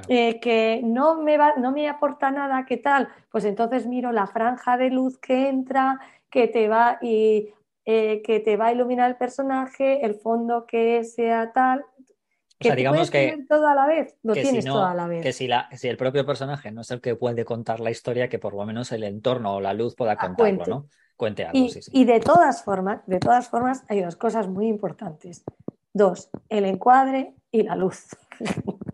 Eh, que no me, va, no me aporta nada, ¿qué tal? Pues entonces miro la franja de luz que entra, que te va y eh, que te va a iluminar el personaje, el fondo que sea tal que digamos que todo a la vez, lo tienes todo a la vez. Que si, la, si el propio personaje no es el que puede contar la historia, que por lo menos el entorno o la luz pueda contarlo, ¿no? Cuente algo. Y, y de todas formas, de todas formas, hay dos cosas muy importantes. Dos, el encuadre y la luz.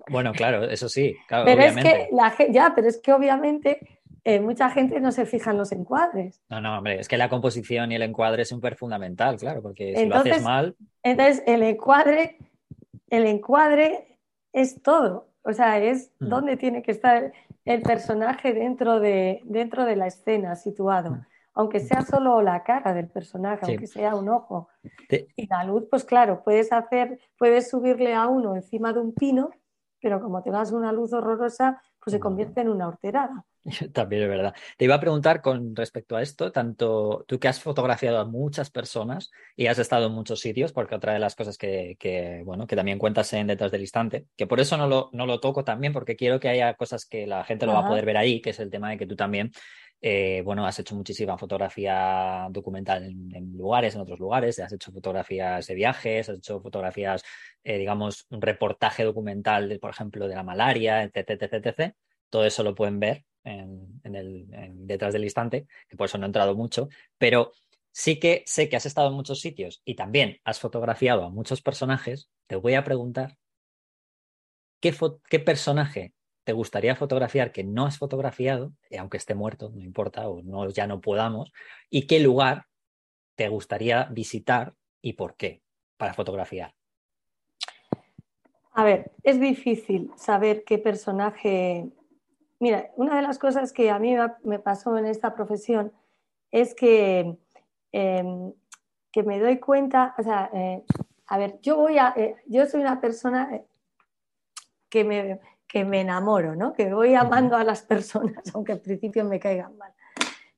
Bueno, claro, eso sí, claro, pero obviamente. Es que la, ya, pero es que obviamente eh, mucha gente no se fija en los encuadres. No, no, hombre, es que la composición y el encuadre es súper fundamental, claro, porque si lo haces mal. Entonces, el encuadre, el encuadre es todo. O sea, es mm. dónde tiene que estar el personaje dentro de, dentro de la escena situado. Mm. Aunque sea solo la cara del personaje, aunque sea un ojo. Y la luz, pues claro, puedes hacer, puedes subirle a uno encima de un pino, pero como tengas una luz horrorosa, pues se convierte en una horterada. También es verdad. Te iba a preguntar con respecto a esto, tanto tú que has fotografiado a muchas personas y has estado en muchos sitios, porque otra de las cosas que, bueno, que también cuentas en Detrás del Instante, que por eso no lo, no lo toco también, porque quiero que haya cosas que la gente lo va a poder ver ahí, que es el tema de que tú también, eh, bueno, has hecho muchísima fotografía documental en, lugares, en otros lugares, has hecho fotografías de viajes, has hecho fotografías, eh, digamos, un reportaje documental, de, por ejemplo, de la malaria, etc, etc, etc. Todo eso lo pueden ver en, el, detrás del instante, que por eso no he entrado mucho, pero sí que sé que has estado en muchos sitios y también has fotografiado a muchos personajes, te voy a preguntar, ¿qué, qué personaje te gustaría fotografiar que no has fotografiado, aunque esté muerto, no importa, o no, ya no podamos, y qué lugar te gustaría visitar y por qué para fotografiar? A ver, es difícil saber qué personaje Mira, una de las cosas que a mí me pasó en esta profesión es que, em, que me doy cuenta, o sea, eh, a ver, yo voy a, eh, yo soy una persona eh, que me, que me enamoro, ¿no? Que voy amando a las personas, aunque al principio me caigan mal.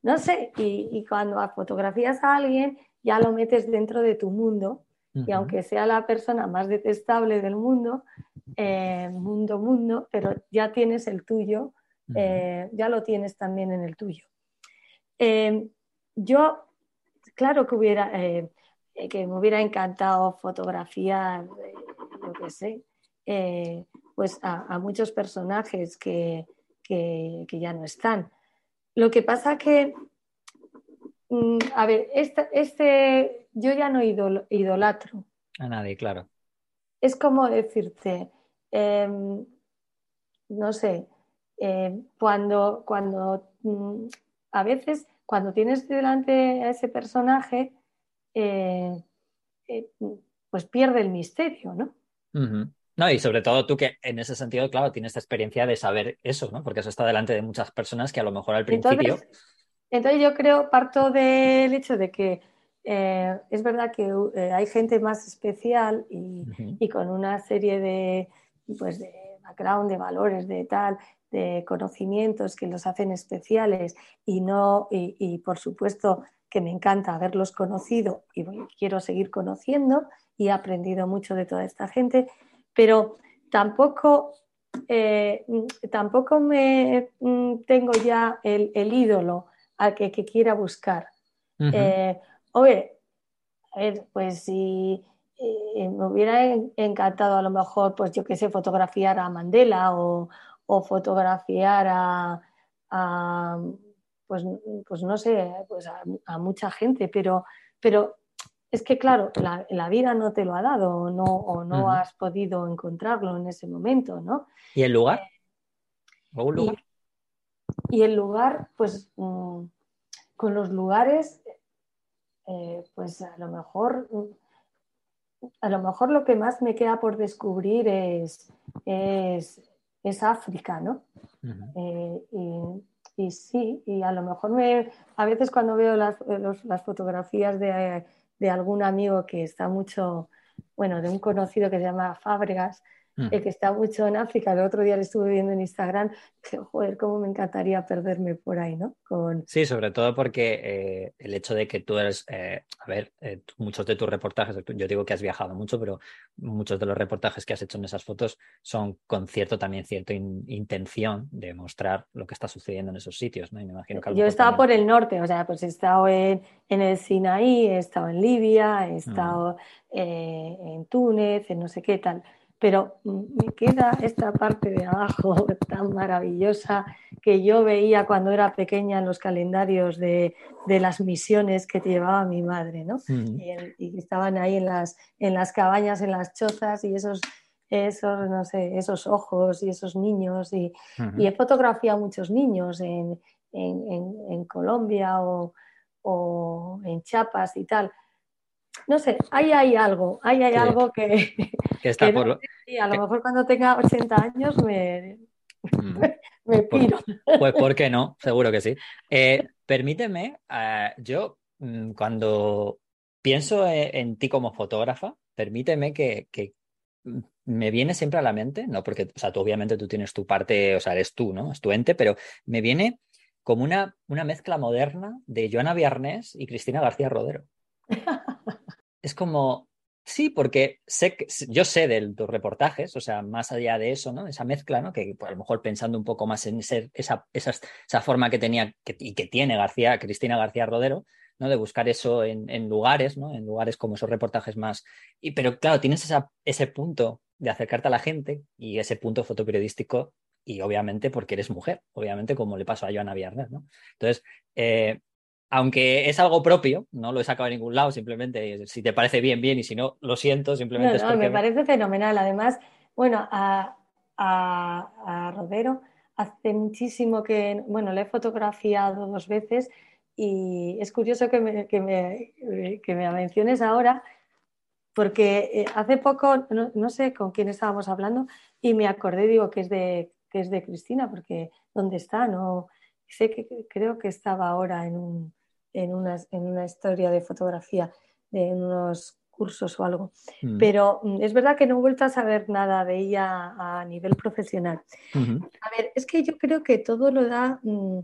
No sé, y, cuando fotografías a alguien, ya lo metes dentro de tu mundo, y aunque sea la persona más detestable del mundo, mundo, mundo, pero ya tienes el tuyo eh, ya lo tienes también en el tuyo. Eh, yo, claro que hubiera, eh, que me hubiera encantado fotografiar, lo que sé, pues a, muchos personajes que, ya no están. Lo que pasa que, mm, a ver, este, este, yo ya no idolatro. A nadie, claro. Es como decirte, em, no sé, eh, cuando, cuando mm, a veces cuando tienes delante a ese personaje, eh, eh, pues pierde el misterio, ¿no? No, y sobre todo tú que en ese sentido, claro, tienes esta experiencia de saber eso, ¿no? Porque eso está delante de muchas personas que a lo mejor al principio. Entonces, yo creo, parto del hecho de que es verdad que hay gente más especial y, y, con una serie de, pues, de background, de valores, de tal, de conocimientos que los hacen especiales y no y, por supuesto que me encanta haberlos conocido y quiero seguir conociendo y he aprendido mucho de toda esta gente, pero tampoco eh, tampoco me mm, tengo ya el, ídolo al que, quiera buscar. Eh, oye, pues si eh, me hubiera encantado a lo mejor, pues yo qué sé, fotografiar a Mandela o, o fotografiar a, pues, pues, no sé, pues a, mucha gente, pero, pero es que claro, la, vida no te lo ha dado o no, o no has podido encontrarlo en ese momento, ¿no? ¿Y el lugar? lugar? Y, el lugar, pues mm, con los lugares, eh, pues a lo mejor a lo mejor lo que más me queda por descubrir es, es, es África, ¿no? Eh, y, sí, y a lo mejor me, a veces cuando veo las, las fotografías de, de, algún amigo que está mucho, bueno, de un conocido que se llama Fábregas, el que está mucho en África, el otro día le estuve viendo en Instagram, que joder, cómo me encantaría perderme por ahí, ¿no? Con... Sí, sobre todo porque eh, el hecho de que tú eres, eh, a ver, eh, muchos de tus reportajes, yo digo que has viajado mucho, pero muchos de los reportajes que has hecho en esas fotos son con cierto también cierta intención de mostrar lo que está sucediendo en esos sitios, ¿no? Y me imagino que yo estaba por el norte, o sea, pues he estado en, en, el Sinaí, he estado en Libia, he mm. estado en Túnez, en no sé qué tal pero me queda esta parte de abajo tan maravillosa que yo veía cuando era pequeña en los calendarios de, las misiones que llevaba mi madre, ¿no? y, estaban ahí en las, en las cabañas, en las chozas y esos, esos, no sé, esos ojos y esos niños. Y, he fotografiado muchos niños en, en, Colombia o, en Chiapas y tal. No sé, ahí hay algo, ahí hay algo que, está por a lo mejor cuando tenga 80 años me, mm. me piro. Pues, ¿por qué no? Seguro que sí. Eh, permíteme, eh, yo mm, cuando pienso e, en, ti como fotógrafa, permíteme que, me viene siempre a la mente, no porque, o sea, tú obviamente tú tienes tu parte, o sea, eres tú, ¿no? Es tu ente, pero me viene como una, una mezcla moderna de Joana Viernes y Cristina García Rodero. es como, sí, porque sé que, yo sé de tus reportajes, o sea, más allá de eso, ¿no? Esa mezcla, ¿no? Que pues, a lo mejor pensando un poco más en esa, esa, esa forma que tenía y que tiene García, Cristina García Rodero, ¿no? De buscar eso en, lugares, ¿no? En lugares como esos reportajes más. Y, pero claro, tienes esa, ese punto de acercarte a la gente y ese punto fotoperiodístico y obviamente porque eres mujer, obviamente como le pasó a Joana Viernes, ¿no? Entonces, eh, aunque es algo propio, no lo he sacado de ningún lado, simplemente si te parece bien, bien, y si no, lo siento, simplemente no, me parece fenomenal. Además, bueno, a, a, Rodero hace muchísimo que, bueno, le he fotografiado dos veces y es curioso que me, que me, que me menciones ahora, porque eh, hace poco, no, sé con quién estábamos hablando, y me acordé, digo, que es de, que es de Cristina, porque ¿dónde está? No, sé que creo que estaba ahora en, un, en, una, en una historia de fotografía, en unos cursos o algo. Mm. Pero mm, es verdad que no he vuelto a saber nada de ella a nivel profesional. A ver, es que yo creo que todo lo da, mm,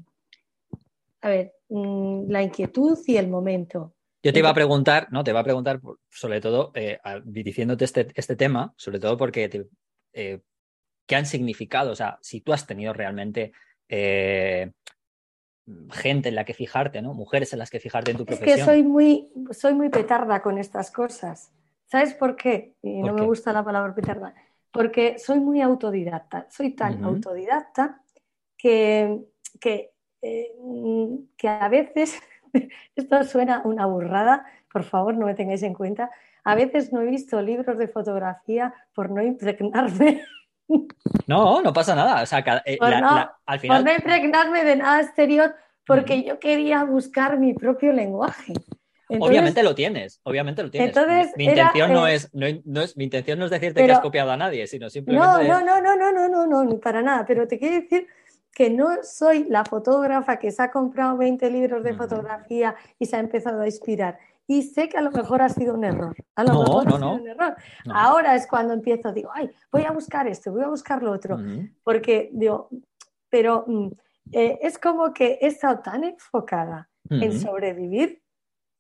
a ver, la inquietud y el momento. Yo te iba a preguntar, ¿no? Te iba a preguntar, sobre todo, eh, diciéndote este, este, tema, sobre todo porque eh, ¿qué han significado? O sea, si tú has tenido realmente eh, gente en la que fijarte, ¿no? Mujeres en las que fijarte en tu profesión. Es que soy muy, soy muy petarda con estas cosas. ¿Sabes por qué? Y no me gusta la palabra petarda. Porque soy muy autodidacta. Soy tan autodidacta que, que, que a veces esto suena una burrada, por favor no me tengáis en cuenta. A veces no he visto libros de fotografía por no impregnarme. No, no pasa nada. O sea, eh, por, no, al final... por no impregnarme de nada exterior porque yo quería buscar mi propio lenguaje. obviamente lo tienes, obviamente lo tienes. Entonces mi, intención no, es, no, es, mi intención no es decirte que has copiado a nadie, sino simplemente. No, no, no, no, no, no, no, no, para nada. Pero te quiero decir que no soy la fotógrafa que se ha comprado 20 libros de fotografía y se ha empezado a inspirar. Y sé que a lo mejor ha sido un error. A lo mejor ha sido un error. Ahora es cuando empiezo, digo, ay, voy a buscar esto, voy a buscar lo otro. Porque digo, pero mm, eh, es como que he estado tan enfocada en sobrevivir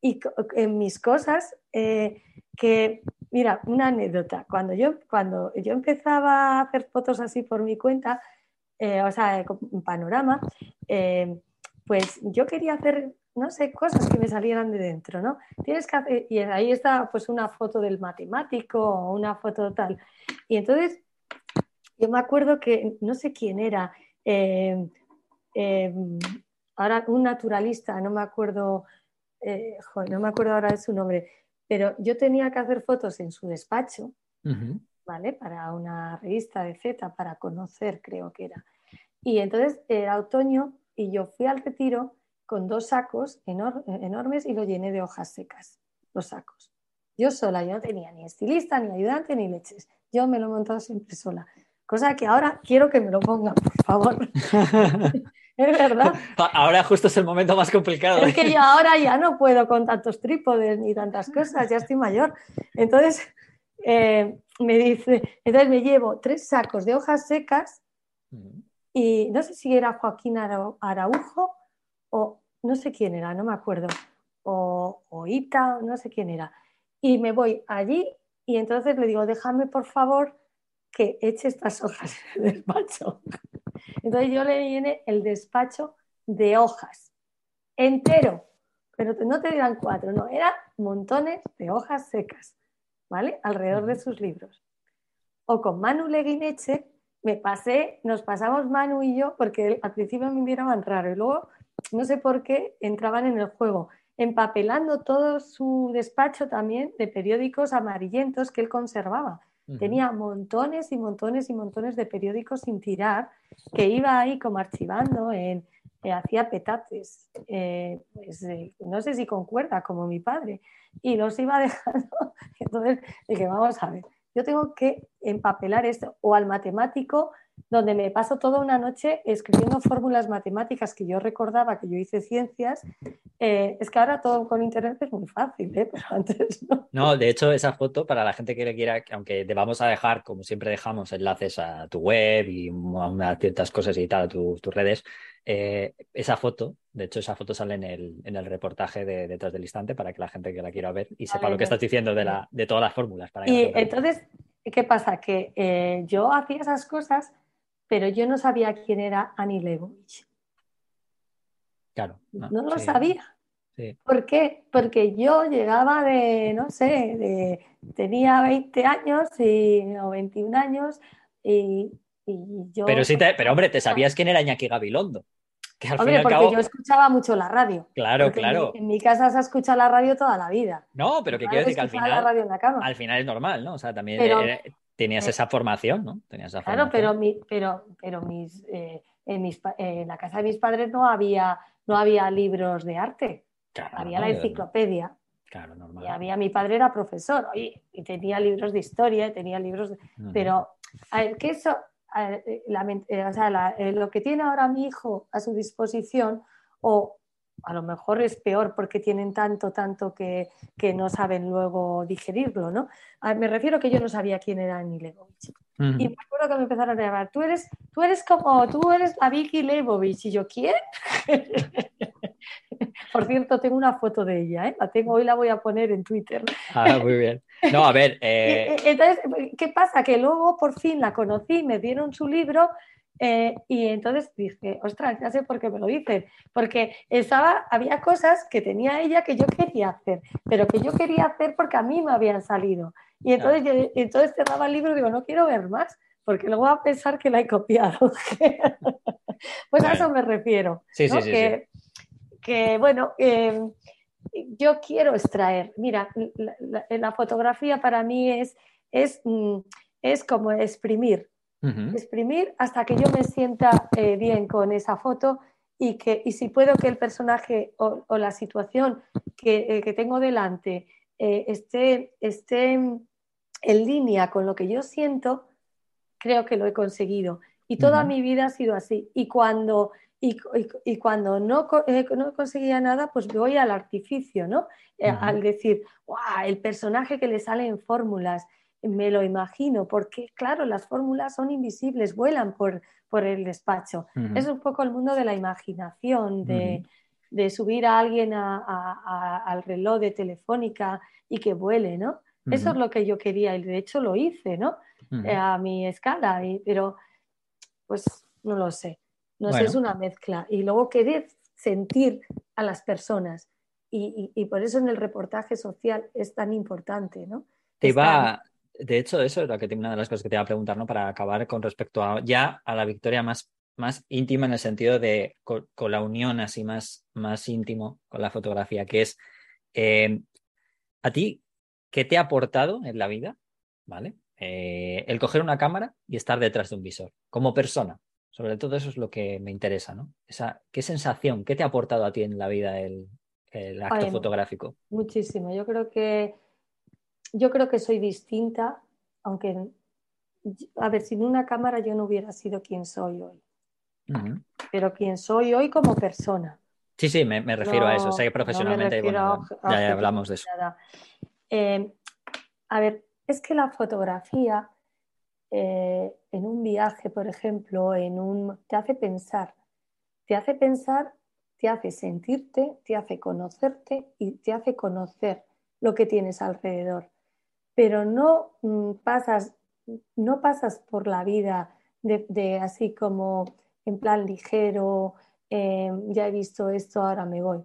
y en mis cosas que, mira, una anécdota. Cuando yo, cuando yo empezaba a hacer fotos así por mi cuenta, eh, o sea, un panorama, eh, pues yo quería hacer, no sé, cosas que me salieran de dentro, ¿no? Tienes que hacer, y ahí está pues una foto del matemático o una foto tal. Y entonces, yo me acuerdo que, no sé quién era, eh, ahora un naturalista, no me acuerdo, no me acuerdo ahora de su nombre, pero yo tenía que hacer fotos en su despacho. ¿vale? Para una revista de Z, para conocer, creo que era. Y entonces era otoño y yo fui al retiro con dos sacos enormes y lo llené de hojas secas, los sacos. Yo sola, yo no tenía ni estilista, ni ayudante, ni leches. Yo me lo he montado siempre sola. Cosa que ahora quiero que me lo pongan, por favor. es verdad. Ahora justo es el momento más complicado. Es que yo ahora ya no puedo con tantos trípodes ni tantas cosas, ya estoy mayor. Entonces, eh, me dice, entonces me llevo tres sacos de hojas secas y no sé si era Joaquín Araujo o no sé quién era, no me acuerdo, o, o Ita, no sé quién era. Y me voy allí y entonces le digo, déjame por favor que eche estas hojas en el despacho. Entonces yo le viene el despacho de hojas, entero, pero no te dirán cuatro, no, eran montones de hojas secas. ¿vale? Alrededor de sus libros. O con Manu Leguineche, me pasé, nos pasamos Manu y yo, porque al principio me miraban raro y luego, no sé por qué, entraban en el juego, empapelando todo su despacho también de periódicos amarillentos que él conservaba. Tenía montones y montones y montones de periódicos sin tirar, que iba ahí como archivando en, eh, hacía petates, eh, pues, no sé si con cuerda, como mi padre, y los iba dejando. Entonces dije, vamos a ver, yo tengo que empapelar esto, o al matemático donde me paso toda una noche escribiendo fórmulas matemáticas que yo recordaba que yo hice ciencias. Eh, es que ahora todo con internet es muy fácil, ¿eh? pero antes no. No, de hecho, esa foto, para la gente que le quiera, aunque te vamos a dejar, como siempre dejamos, enlaces a tu web y a ciertas cosas y tal, a tus redes, eh, esa foto, de hecho, esa foto sale en el, en el reportaje de Detrás del Instante para que la gente que la quiera ver y sepa lo que estás diciendo de, la, de todas las fórmulas. Para y entonces, ¿qué pasa? Que yo hacía esas cosas pero yo no sabía quién era Annie Leibovitz. Claro. No, lo sabía. ¿Por qué? Porque yo llegaba de, no sé, de, tenía 20 años y, o 21 años y, yo... Pero, sí pero hombre, te sabías quién era Iñaki Gabilondo. Que al hombre, porque yo escuchaba mucho la radio. Claro, claro. En mi, casa se ha escuchado la radio toda la vida. No, pero que quiero decir que al final... Al final es normal, ¿no? O sea, también tenías eh, esa formación, ¿no? Tenías esa claro, pero, mi, pero, pero mis, eh, en, mis, en, la casa de mis padres no había, no había libros de arte. había la enciclopedia. Claro, normal. Y había, mi padre era profesor y, y tenía libros de historia, tenía libros de... Pero, a ver, que eso, eh, o sea, lo que tiene ahora mi hijo a su disposición, o a lo mejor es peor porque tienen tanto, tanto que, que no saben luego digerirlo, ¿no? me refiero que yo no sabía quién era Annie Leibovitz. Y me acuerdo que me empezaron a llamar, tú eres, tú eres como, tú eres la Vicky Leibovitz. Y yo, ¿quién? Por cierto, tengo una foto de ella, ¿eh? La tengo, hoy la voy a poner en Twitter. Ah, muy bien. No, a ver. Eh, entonces, ¿qué pasa? Que luego por fin la conocí, me dieron su libro eh, y entonces dije, ostras, ya sé por qué me lo dicen, porque estaba, había cosas que tenía ella que yo quería hacer, pero que yo quería hacer porque a mí me habían salido. Y entonces, yo, entonces cerraba el libro y digo, no quiero ver más, porque luego va a pensar que la he copiado. pues a eso me refiero. Sí, sí, sí, que, que, bueno, em, yo quiero extraer, mira, la, la, fotografía para mí es, es, mm, es como exprimir exprimir hasta que yo me sienta eh, bien con esa foto y, que, y si puedo que el personaje o, la situación que, eh, tengo delante eh, esté, esté en línea con lo que yo siento, creo que lo he conseguido. Y toda mi vida ha sido así. Y cuando, y, cuando no, no, conseguía nada, pues voy al artificio, ¿no? Al decir, el personaje que le sale en fórmulas, me lo imagino, porque claro, las fórmulas son invisibles, vuelan por, por el despacho. Es un poco el mundo de la imaginación, de, subir a alguien al reloj de telefónica y que vuele, ¿no? Eso es lo que yo quería y de hecho lo hice, ¿no? Eh, a mi escala, pero pues no lo sé. No sé, es una mezcla. Y luego querer sentir a las personas. Y, por eso en el reportaje social es tan importante, ¿no? Te iba, de hecho, eso es lo que, una de las cosas que te iba a preguntar, ¿no? Para acabar con respecto a ya a la victoria más, más íntima en el sentido de con, la unión así más, más íntimo con la fotografía, que es eh, a ti, ¿qué te ha aportado en la vida? ¿Vale? Eh, el coger una cámara y estar detrás de un visor, como persona. Sobre todo eso es lo que me interesa, ¿no? Esa, ¿Qué sensación, qué te ha aportado a ti en la vida el, acto fotográfico? Muchísimo. Yo creo que yo creo que soy distinta, aunque, a ver, sin una cámara yo no hubiera sido quien soy hoy. Pero quien soy hoy como persona. Sí, sí, me, refiero a eso. Sé que profesionalmente, bueno, ya, hablamos de eso. Eh, a ver, es que la fotografía eh, en un viaje, por ejemplo, en un, te hace pensar, te hace pensar, te hace sentirte, te hace conocerte y te hace conocer lo que tienes alrededor pero no mm, pasas, no pasas por la vida de, así como en plan ligero, eh, ya he visto esto, ahora me voy.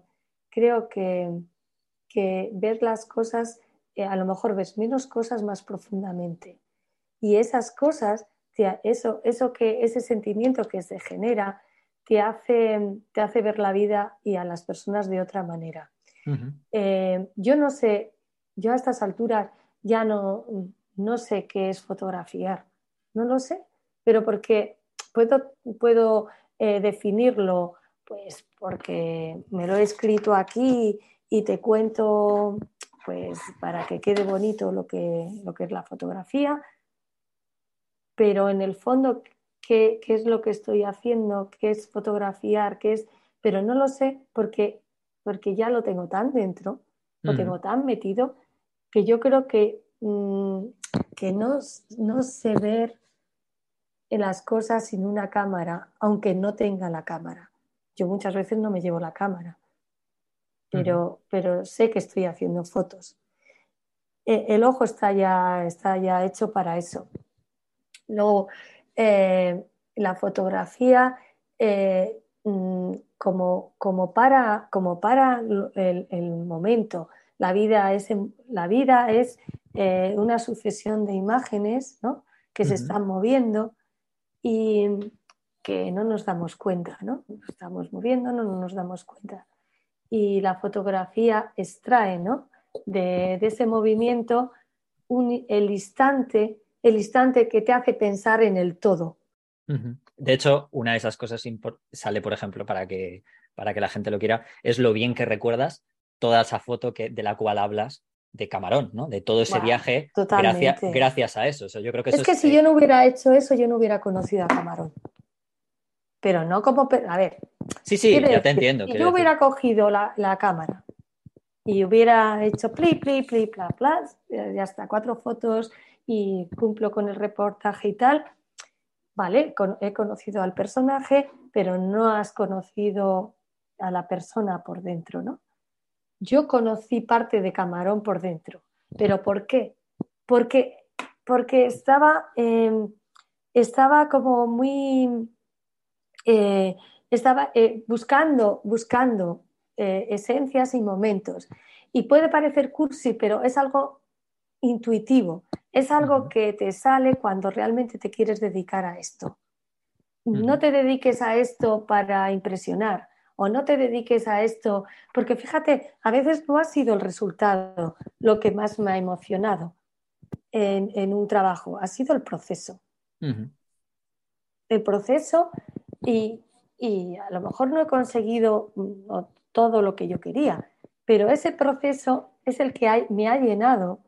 Creo que, que ver las cosas, eh, a lo mejor ves menos cosas más profundamente. Y esas cosas, eso, eso que, ese sentimiento que se genera, te hace, te hace ver la vida y a las personas de otra manera. Eh, yo no sé, yo a estas alturas ya no, no sé qué es fotografiar, no lo sé, pero porque puedo, puedo eh, definirlo Pues porque me lo he escrito aquí y te cuento, pues para que quede bonito lo que, lo que es la fotografía, pero en el fondo, ¿qué, ¿qué, es lo que estoy haciendo? ¿Qué es fotografiar? ¿Qué es? Pero no lo sé porque, porque ya lo tengo tan dentro, lo tengo tan metido, que yo creo que, mm, que no, no sé ver en las cosas sin una cámara, aunque no tenga la cámara. Yo muchas veces no me llevo la cámara, pero, pero sé que estoy haciendo fotos. E, el ojo está ya, está ya hecho para eso. Luego, eh, la fotografía, eh, mm, como, como, para, como para el, momento, la vida es, la vida es eh, una sucesión de imágenes ¿no? que se están moviendo y que no nos damos cuenta, ¿no? Nos estamos moviendo, no nos damos cuenta. Y la fotografía extrae, ¿no? De, ese movimiento el instante, el instante que te hace pensar en el todo. De hecho, una de esas cosas sale, por ejemplo, para que, para que la gente lo quiera, es lo bien que recuerdas toda esa foto que, de la cual hablas de Camarón, ¿no? De todo ese viaje gracias, gracias a eso. yo creo que es que si yo no hubiera hecho eso, yo no hubiera conocido a Camarón. Pero no como... A ver. Sí, sí, ya te entiendo. Si yo hubiera cogido la, cámara y hubiera hecho pli, pli, pli, pla, pla, ya está, cuatro fotos y cumplo con el reportaje y tal, vale, he conocido al personaje, pero no has conocido a la persona por dentro, ¿no? Yo conocí parte de Camarón por dentro. ¿Pero por qué? Porque, porque estaba, em, estaba como muy... Eh, estaba eh, buscando, buscando eh, esencias y momentos. Y puede parecer cursi, pero es algo intuitivo, es algo que te sale cuando realmente te quieres dedicar a esto. No te dediques a esto para impresionar, o no te dediques a esto, porque fíjate, a veces no ha sido el resultado lo que más me ha emocionado en, un trabajo, ha sido el proceso. El proceso y, a lo mejor no he conseguido mm, todo lo que yo quería, pero ese proceso es el que me ha llenado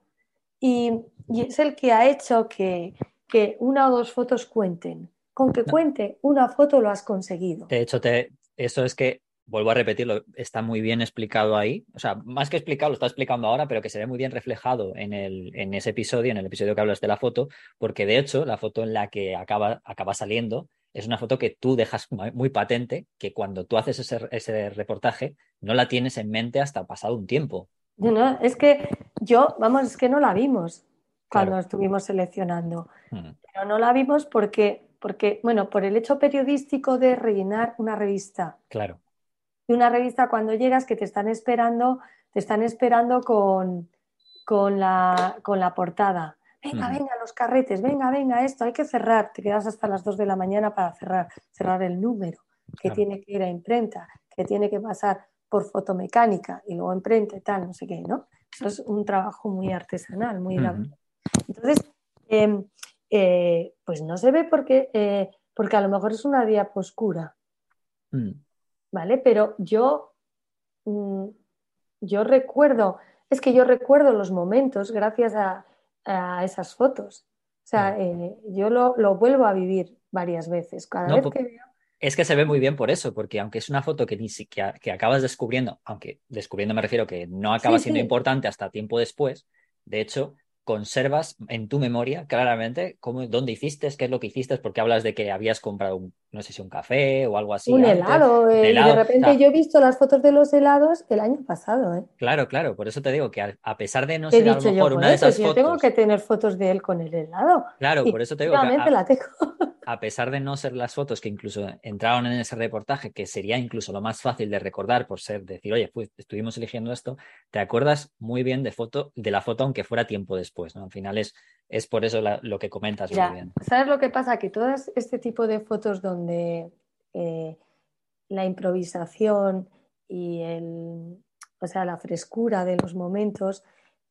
y, es el que ha hecho que, que una o dos fotos cuenten. Con que cuente una foto lo has conseguido. De hecho, te, eso es que, vuelvo a repetirlo, está muy bien explicado ahí. O sea, más que explicado, lo está explicando ahora, pero que se ve muy bien reflejado en, el, en ese episodio, en el episodio que hablas de la foto, porque de hecho, la foto en la que acaba, acaba saliendo es una foto que tú dejas muy patente, que cuando tú haces ese, ese reportaje, no la tienes en mente hasta pasado un tiempo. No, es que yo, vamos, es que no la vimos cuando estuvimos seleccionando. Hmm. Pero no la vimos porque porque, bueno, por el hecho periodístico de rellenar una revista. Claro. Y una revista cuando llegas que te están esperando, te están esperando con, con, la, con la portada. Venga, venga, los carretes, venga, venga, esto, hay que cerrar. Te quedas hasta las 2 de la mañana para cerrar, cerrar el número, que tiene que ir a imprenta, que tiene que pasar por fotomecánica y luego imprenta y tal, no sé qué, ¿no? Eso es un trabajo muy artesanal, muy... Entonces, eh, eh, pues no se ve porque, eh, porque a lo mejor es una diaposcura. Mm. ¿Vale? Pero yo, mm, yo recuerdo, es que yo recuerdo los momentos gracias a, esas fotos. O sea, eh, yo lo, vuelvo a vivir varias veces. Cada vez que Es que se ve muy bien por eso, porque aunque es una foto que ni siquiera que acabas descubriendo, aunque descubriendo me refiero que no acaba siendo importante hasta tiempo después, de hecho, conservas en tu memoria claramente cómo, dónde hiciste, qué es lo que hiciste, porque hablas de que habías comprado, un, no sé si un café o algo así. Un helado, eh, y de repente yo he visto las fotos de los helados el año pasado. ¿eh? Claro, claro, por eso te digo que a, pesar de no ser a lo mejor una de esas fotos... Yo tengo que tener fotos de él con el helado. Claro, por eso te digo que... la tengo. a pesar de no ser las fotos que incluso entraron en ese reportaje, que sería incluso lo más fácil de recordar por ser decir, oye, pues estuvimos eligiendo esto, te acuerdas muy bien de foto, de la foto aunque fuera tiempo después, ¿no? Al final es, es por eso lo que comentas muy bien. ¿Sabes lo que pasa? Que todo este tipo de fotos donde eh, la improvisación y el, o sea, la frescura de los momentos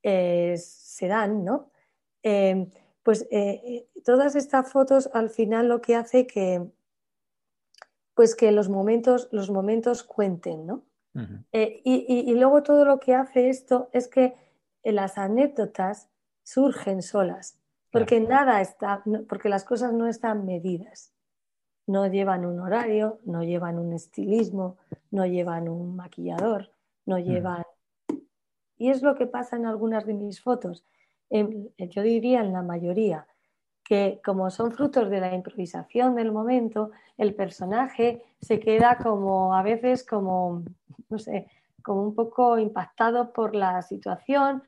eh, se dan, ¿no? Eh, pues todas estas fotos al final lo que hace que, pues que los momentos, los momentos cuenten, ¿no? Eh, y, luego todo lo que hace esto es que las anécdotas surgen solas, porque nada está, porque las cosas no están medidas. No llevan un horario, no llevan un estilismo, no llevan un maquillador, no llevan. Y es lo que pasa en algunas de mis fotos. yo diría en la mayoría que como son frutos de la improvisación del momento, el personaje se queda como a veces como, no sé, como un poco impactado por la situación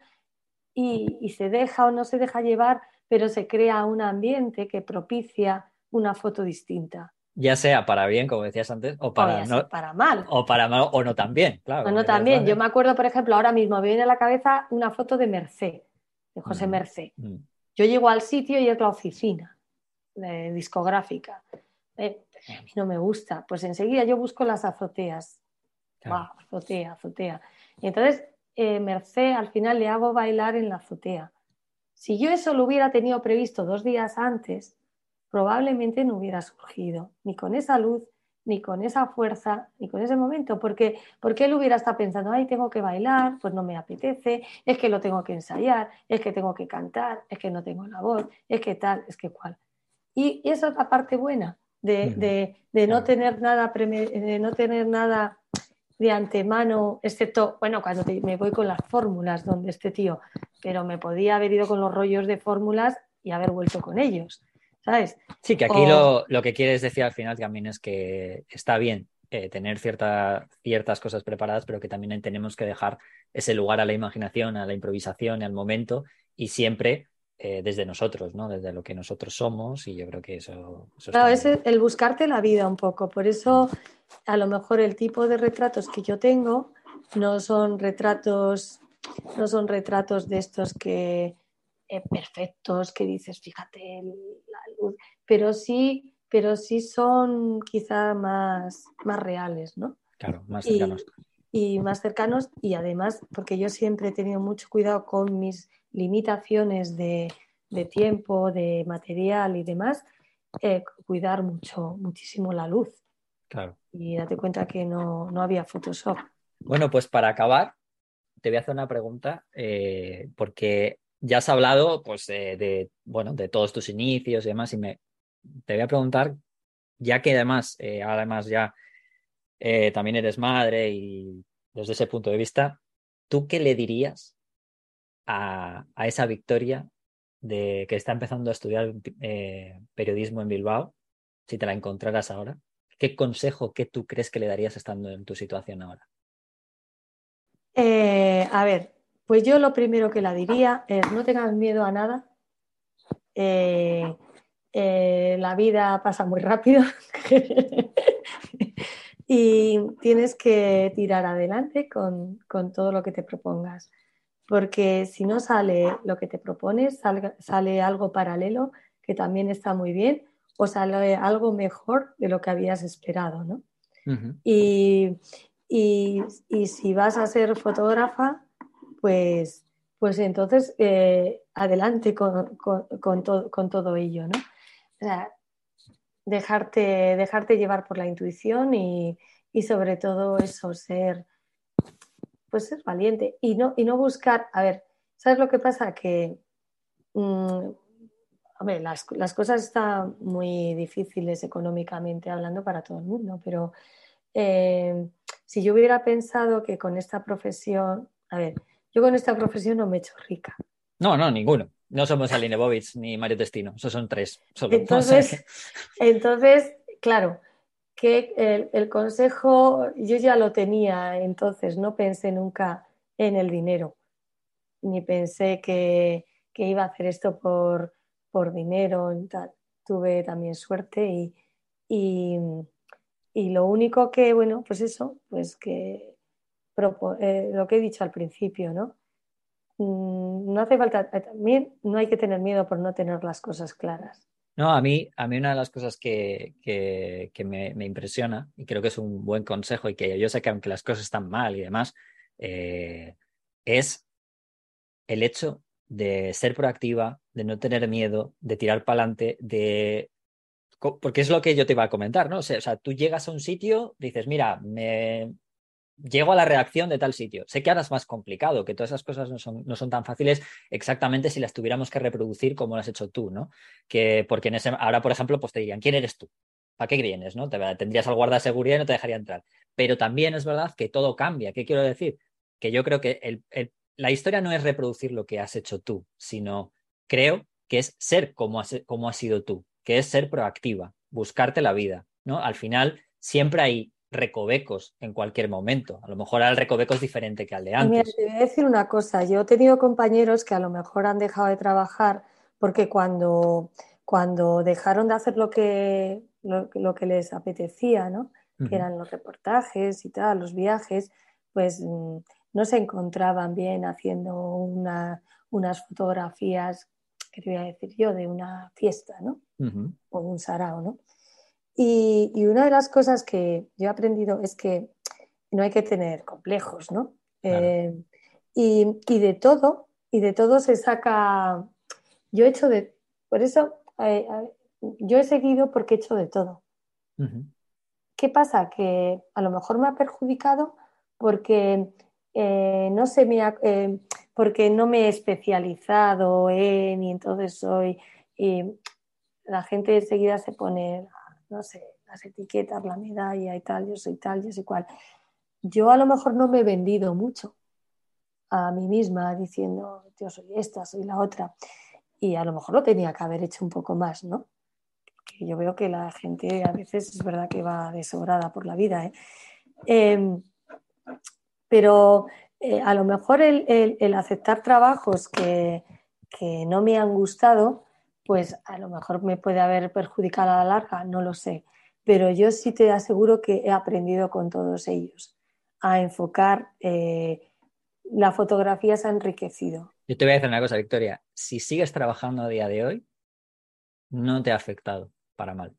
y, se deja o no se deja llevar, pero se crea un ambiente que propicia una foto distinta. Ya sea para bien, como decías antes, o para, no, para mal. O para mal, o no también, claro. O no también. Yo me acuerdo, por ejemplo, ahora mismo me viene a la cabeza una foto de Merced, de José mm, Merced. Mm. Yo llego al sitio y es la oficina discográfica. Eh, a mí no me gusta. Pues enseguida yo busco las azoteas. azotea, azotea. Y entonces, eh, Merced al final le hago bailar en la azotea. Si yo eso lo hubiera tenido previsto dos días antes, probablemente no hubiera surgido, ni con esa luz, ni con esa fuerza, ni con ese momento, porque, porque él hubiera estado pensando, ay, tengo que bailar, pues no me apetece, es que lo tengo que ensayar, es que tengo que cantar, es que no tengo la voz, es que tal, es que cual. Y, esa es la parte buena de, no tener nada, de no tener nada de antemano, excepto, bueno, cuando me voy con las fórmulas donde este tío, pero me podía haber ido con los rollos de fórmulas y haber vuelto con ellos. ¿sabes? Sí, que aquí lo, que quieres decir al final también es que está bien eh, tener ciertas cosas preparadas, pero que también tenemos que dejar ese lugar a la imaginación, a la improvisación y al momento, y siempre eh, desde nosotros, ¿no? Desde lo que nosotros somos, y yo creo que eso... claro, es el buscarte la vida un poco. Por eso, a lo mejor el tipo de retratos que yo tengo no son retratos, no son retratos de estos que eh, perfectos, que dices, fíjate la luz, pero sí, pero sí son quizá más, más reales, ¿no? Claro, más cercanos. Y, más cercanos y además, porque yo siempre he tenido mucho cuidado con mis limitaciones de, tiempo, de material y demás, eh, cuidar mucho, muchísimo la luz. Claro. Y date cuenta que no, había Photoshop. Bueno, pues para acabar, te voy a hacer una pregunta, eh, porque ya has hablado pues, de, bueno, de todos tus inicios y demás, y me, te voy a preguntar, ya que además, eh, además ya eh, también eres madre y desde ese punto de vista, ¿tú qué le dirías a, esa Victoria de que está empezando a estudiar eh, periodismo en Bilbao, si te la encontraras ahora? ¿Qué consejo, qué tú crees que le darías estando en tu situación ahora? a ver, pues yo lo primero que la diría es no tengas miedo a nada. Eh, eh, la vida pasa muy rápido y tienes que tirar adelante con, todo lo que te propongas. Porque si no sale lo que te propones, sale, algo paralelo que también está muy bien o sale algo mejor de lo que habías esperado. ¿no? y, y si vas a ser fotógrafa, pues, pues entonces eh, adelante con, todo ello, ¿no? O sea, dejarte, dejarte llevar por la intuición y, sobre todo eso, ser, pues ser valiente y no, y no buscar, a ver, ¿sabes lo que pasa? Que mm, las, cosas están muy difíciles económicamente hablando para todo el mundo, pero eh, si yo hubiera pensado que con esta profesión, a ver, yo con esta profesión no me he hecho rica. No, no, ninguno. No somos Aline Bovitz ni Mario Testino, esos son tres. Entonces, entonces, claro, que el, consejo yo ya lo tenía, entonces no pensé nunca en el dinero, ni pensé que, iba a hacer esto por, por dinero. Tuve también suerte y, y, y, lo único que, bueno, pues eso, pues que eh, lo que he dicho al principio, ¿no? Mm, no hace falta, también no hay que tener miedo por no tener las cosas claras. No, a mí, a mí una de las cosas que, me, impresiona, y creo que es un buen consejo, y que yo sé que aunque las cosas están mal y demás, eh, es el hecho de ser proactiva, de no tener miedo, de tirar para adelante, de porque es lo que yo te iba a comentar, ¿no? O sea, tú llegas a un sitio, dices, mira, me llego a la redacción de tal sitio. Sé que ahora es más complicado, que todas esas cosas no son, tan fáciles exactamente si las tuviéramos que reproducir como lo has hecho tú, ¿no? Que porque ahora, por ejemplo, pues te dirían, ¿quién eres tú? ¿Para qué vienes? ¿no? Te, tendrías al guarda de seguridad y no te dejaría entrar. Pero también es verdad que todo cambia. ¿Qué quiero decir? Que yo creo que la historia no es reproducir lo que has hecho tú, sino creo que es ser como has, sido tú, que es ser proactiva, buscarte la vida. Al final siempre hay recovecos en cualquier momento. A lo mejor el recoveco es diferente que al de antes. te voy a decir una cosa. Yo he tenido compañeros que a lo mejor han dejado de trabajar porque cuando, cuando dejaron de hacer lo que, lo, que les apetecía, ¿no? que eran los reportajes y tal, los viajes, pues mm, no se encontraban bien haciendo unas fotografías, que te voy a decir yo, de una fiesta, ¿no? O un sarao, ¿no? Y, una de las cosas que yo he aprendido es que no hay que tener complejos, ¿no? Eh, y, de todo, y de todo se saca. Yo he hecho de. Por eso, eh, yo he seguido porque he hecho de todo. ¿Qué pasa? Que a lo mejor me ha perjudicado porque eh, no se me ha, porque no me he especializado en y entonces soy. Y la gente enseguida se pone no sé, las etiquetas, la medalla y tal, yo soy tal, yo soy cual. Yo a lo mejor no me he vendido mucho a mí misma diciendo, yo soy esta, soy la otra. Y a lo mejor lo tenía que haber hecho un poco más, ¿no? Porque yo veo que la gente a veces es verdad que va desobrada por la vida. ¿eh? Em, pero eh, a lo mejor el, aceptar trabajos que, que, no me han gustado pues a lo mejor me puede haber perjudicado a la larga, no lo sé. Pero yo sí te aseguro que he aprendido con todos ellos a enfocar. Eh, la fotografía se ha enriquecido. Yo te voy a decir una cosa, Victoria. Si sigues trabajando a día de hoy, no te ha afectado para mal.